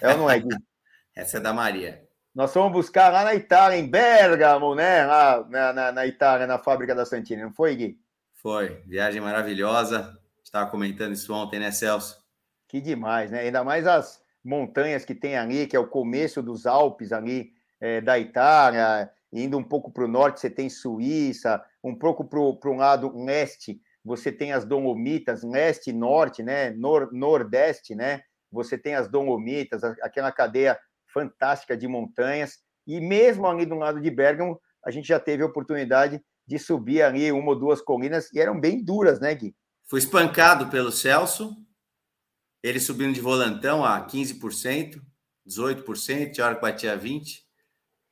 É ou não é, Gui? (laughs) Essa é da Maria. Nós fomos buscar lá na Itália, em Bergamo, né? Lá na, na, na Itália, na fábrica da Santini, não foi, Gui? Foi. Viagem maravilhosa. Estava comentando isso ontem, né, Celso? Que demais, né? Ainda mais as montanhas que tem ali, que é o começo dos Alpes ali é, da Itália, indo um pouco para o norte, você tem Suíça, um pouco para o lado leste, você tem as Dolomitas, leste e norte, né? Nor, nordeste, né? Você tem as Dolomitas, aquela cadeia fantástica de montanhas. E mesmo ali do lado de Bergamo, a gente já teve a oportunidade de subir ali uma ou duas colinas e eram bem duras, né, Gui? Fui espancado pelo Celso, ele subindo de volantão a 15%, 18%, tinha hora que batia 20%,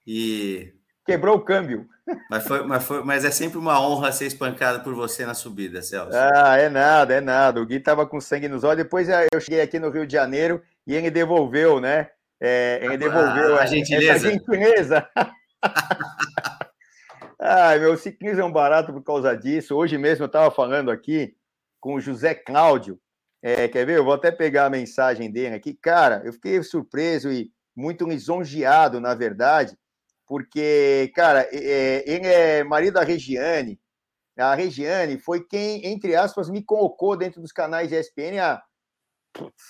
e... Quebrou o câmbio. Mas, foi, mas, foi, mas é sempre uma honra ser espancado por você na subida, Celso. Ah, é nada, é nada. O Gui estava com sangue nos olhos. Depois eu cheguei aqui no Rio de Janeiro e ele devolveu, né? É, ele devolveu a, a gentileza. gentileza. (laughs) ah, meu ciclismo é um barato por causa disso. Hoje mesmo eu estava falando aqui com o José Cláudio. É, quer ver? Eu vou até pegar a mensagem dele aqui. Cara, eu fiquei surpreso e muito lisonjeado, na verdade, porque, cara, é, ele é marido da Regiane. A Regiane foi quem, entre aspas, me colocou dentro dos canais de ESPN há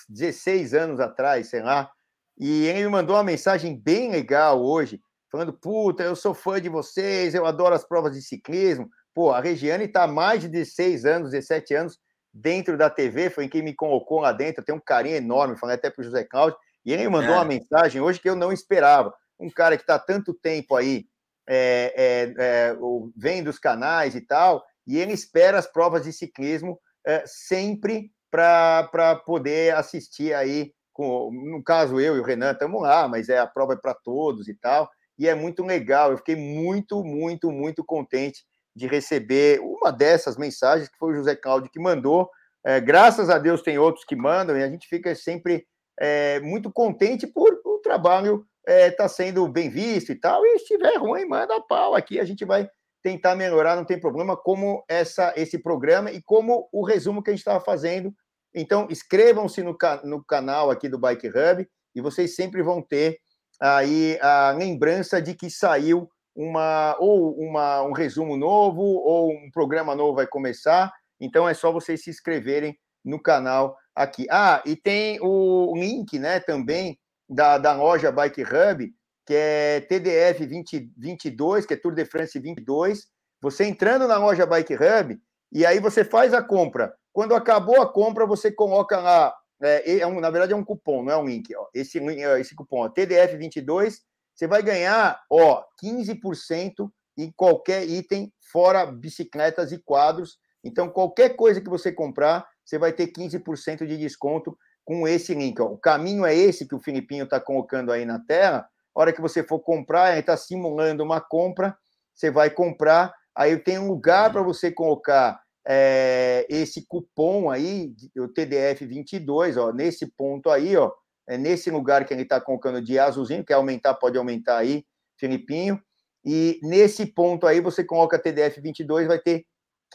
16 anos atrás, sei lá. E ele me mandou uma mensagem bem legal hoje, falando: Puta, eu sou fã de vocês, eu adoro as provas de ciclismo. Pô, a Regiane está há mais de 16 anos, 17 anos dentro da TV, foi quem me colocou lá dentro. Eu tenho um carinho enorme, falei até para o José Cláudio. E ele me mandou é. uma mensagem hoje que eu não esperava. Um cara que está tanto tempo aí é, é, é, vendo os canais e tal, e ele espera as provas de ciclismo é, sempre para poder assistir aí com, no caso eu e o Renan estamos lá, mas é a prova é para todos e tal, e é muito legal. Eu fiquei muito, muito, muito contente de receber uma dessas mensagens que foi o José Cláudio que mandou. É, graças a Deus tem outros que mandam e a gente fica sempre é, muito contente por o trabalho estar é, tá sendo bem visto e tal. E se estiver ruim, manda pau aqui, a gente vai tentar melhorar, não tem problema, como essa, esse programa e como o resumo que a gente estava fazendo então, inscrevam-se no, no canal aqui do Bike Hub e vocês sempre vão ter aí a lembrança de que saiu uma ou uma, um resumo novo ou um programa novo vai começar. Então é só vocês se inscreverem no canal aqui. Ah, e tem o link, né, também da, da loja Bike Hub, que é TDF 2022, que é Tour de France 22. Você entrando na loja Bike Hub e aí você faz a compra quando acabou a compra, você coloca lá. É, é um, na verdade, é um cupom, não é um link. Ó. Esse, esse cupom, ó, TDF22, você vai ganhar ó, 15% em qualquer item, fora bicicletas e quadros. Então, qualquer coisa que você comprar, você vai ter 15% de desconto com esse link. Ó. O caminho é esse que o Filipinho está colocando aí na tela. A hora que você for comprar, ele está simulando uma compra, você vai comprar, aí tem um lugar para você colocar é, esse cupom aí, o TDF 22, ó, nesse ponto aí, ó, é nesse lugar que ele está colocando de azulzinho, quer aumentar, pode aumentar aí, Filipinho, e nesse ponto aí você coloca TDF 22, vai ter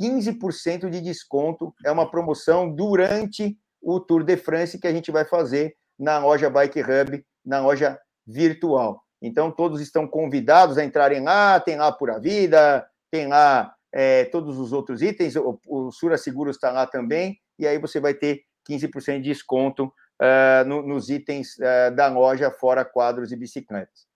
15% de desconto, é uma promoção durante o Tour de France que a gente vai fazer na loja Bike Hub, na loja virtual. Então, todos estão convidados a entrarem lá, tem lá Pura Vida, tem lá é, todos os outros itens, o, o Sura Seguros está lá também, e aí você vai ter 15% de desconto uh, no, nos itens uh, da loja, fora quadros e bicicletas.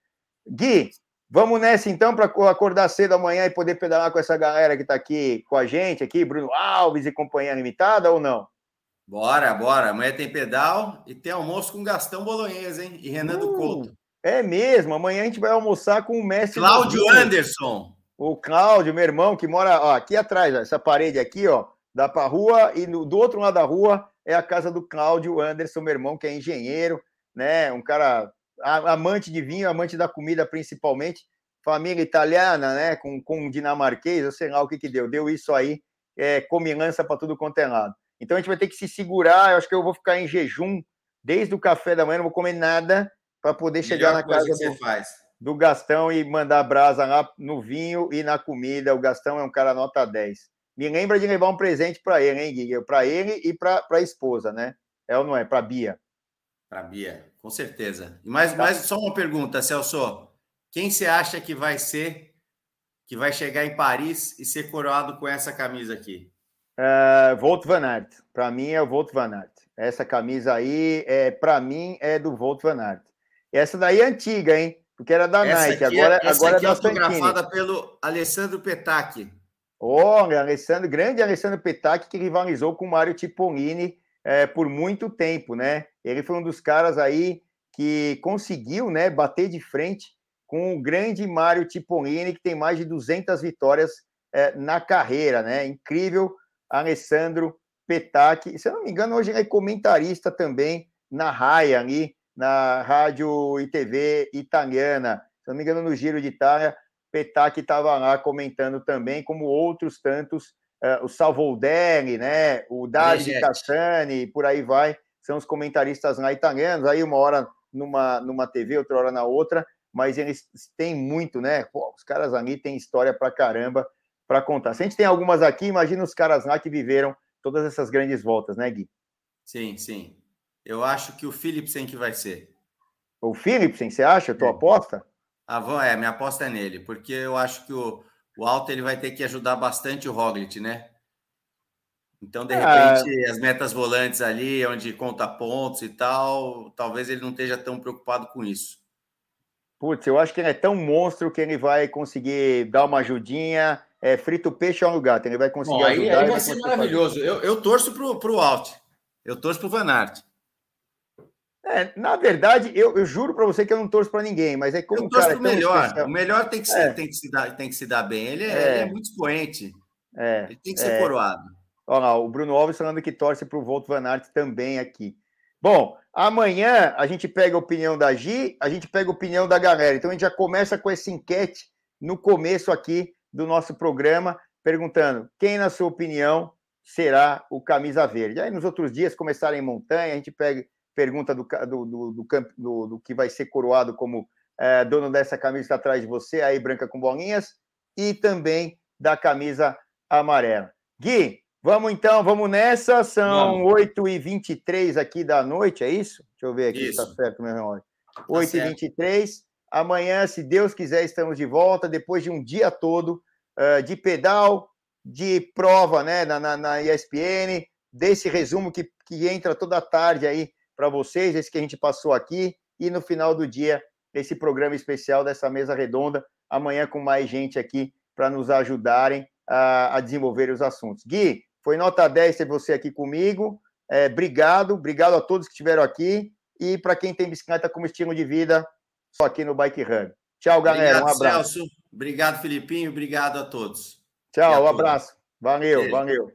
Gui, vamos nessa então para acordar cedo amanhã e poder pedalar com essa galera que está aqui com a gente, aqui, Bruno Alves e Companhia Limitada, ou não? Bora, bora. Amanhã tem pedal e tem almoço com Gastão Bolonhesa, hein? E Renan uh, do Couto. É mesmo. Amanhã a gente vai almoçar com o mestre. Cláudio Anderson. o Cláudio, meu irmão, que mora ó, aqui atrás, ó, essa parede aqui, ó, dá para a rua, e no, do outro lado da rua é a casa do Cláudio Anderson, meu irmão, que é engenheiro, né? Um cara amante de vinho, amante da comida principalmente, família italiana, né? Com, com dinamarquês, eu sei lá o que que deu, deu isso aí, é, comilança para tudo quanto é lado. Então a gente vai ter que se segurar, eu acho que eu vou ficar em jejum desde o café da manhã, não vou comer nada para poder Melhor chegar na casa do, do Gastão e mandar brasa lá no vinho e na comida. O Gastão é um cara nota 10. Me lembra de levar um presente para ele, hein, Guilherme? Para ele e para a esposa, né? É ou não é? Para Bia. Para Bia, com certeza. E mais, tá. mais só uma pergunta, Celso. Quem você acha que vai ser, que vai chegar em Paris e ser coroado com essa camisa aqui? Uh, Volt Van Aert. Para mim é o Volt Van Aert. Essa camisa aí, é, para mim, é do Volt Van Aert. Essa daí é antiga, hein? Porque era da essa Nike. Agora, é, agora aqui é da autografada pelo Alessandro Petacchi. Olha, Alessandro, grande Alessandro Petacchi, que rivalizou com o Mário Tipolini é, por muito tempo, né? Ele foi um dos caras aí que conseguiu né, bater de frente com o grande Mário Tipolini, que tem mais de 200 vitórias é, na carreira, né? Incrível, Alessandro Petacchi. Se eu não me engano, hoje ele é comentarista também na RAI ali, na Rádio e TV italiana. Se eu não me engano, no Giro de Itália, Petacchi estava lá comentando também, como outros tantos, uh, o Salvoldelli, né? o Davide Cassani, por aí vai, são os comentaristas lá italianos, aí uma hora numa, numa TV, outra hora na outra, mas eles têm muito, né? Pô, os caras ali têm história pra caramba para contar. Se a gente tem algumas aqui, imagina os caras lá que viveram todas essas grandes voltas, né, Gui? Sim, sim. Eu acho que o Philipsen que vai ser. O Philipsen, você acha? Tua é. aposta? Ah, vou, é, minha aposta é nele, porque eu acho que o, o Alto ele vai ter que ajudar bastante o Roglic, né? Então, de repente, ah. as metas volantes ali, onde conta pontos e tal, talvez ele não esteja tão preocupado com isso. Putz, eu acho que ele é tão monstro que ele vai conseguir dar uma ajudinha. É, frito peixe é um gato, ele vai conseguir Bom, aí, ajudar. Aí vai ser maravilhoso. Eu, eu torço pro, pro Alt. Eu torço pro Van Aert. É, na verdade, eu, eu juro para você que eu não torço para ninguém, mas é como eu torço é melhor. Especial... O melhor tem que, ser, é. tem, que se dar, tem que se dar bem. Ele é, é. Ele é muito expoente. É. Ele tem que ser é. coroado. Olha lá, o Bruno Alves falando que torce para o Volto Van Aert também aqui. Bom, amanhã a gente pega a opinião da Gi, a gente pega a opinião da galera. Então a gente já começa com essa enquete no começo aqui do nosso programa, perguntando quem, na sua opinião, será o camisa verde. Aí nos outros dias começarem em montanha, a gente pega pergunta do, do, do, do, do que vai ser coroado como é, dono dessa camisa que está atrás de você, aí branca com bolinhas, e também da camisa amarela. Gui, vamos então, vamos nessa, são 8h23 aqui da noite, é isso? Deixa eu ver aqui se está certo meu relógio. 8h23, tá amanhã, se Deus quiser, estamos de volta, depois de um dia todo uh, de pedal, de prova né, na, na, na ESPN, desse resumo que, que entra toda tarde aí para vocês, esse que a gente passou aqui, e no final do dia, esse programa especial dessa mesa redonda, amanhã com mais gente aqui para nos ajudarem a, a, desenvolver os assuntos. Gui, foi nota 10 ter você aqui comigo. É, obrigado, obrigado a todos que estiveram aqui. E para quem tem bicicleta como estilo de vida, só aqui no Bike Hub. Tchau, galera. Obrigado, um abraço. Celso. Obrigado, Filipinho. Obrigado a todos. Tchau, um abraço. Valeu, valeu.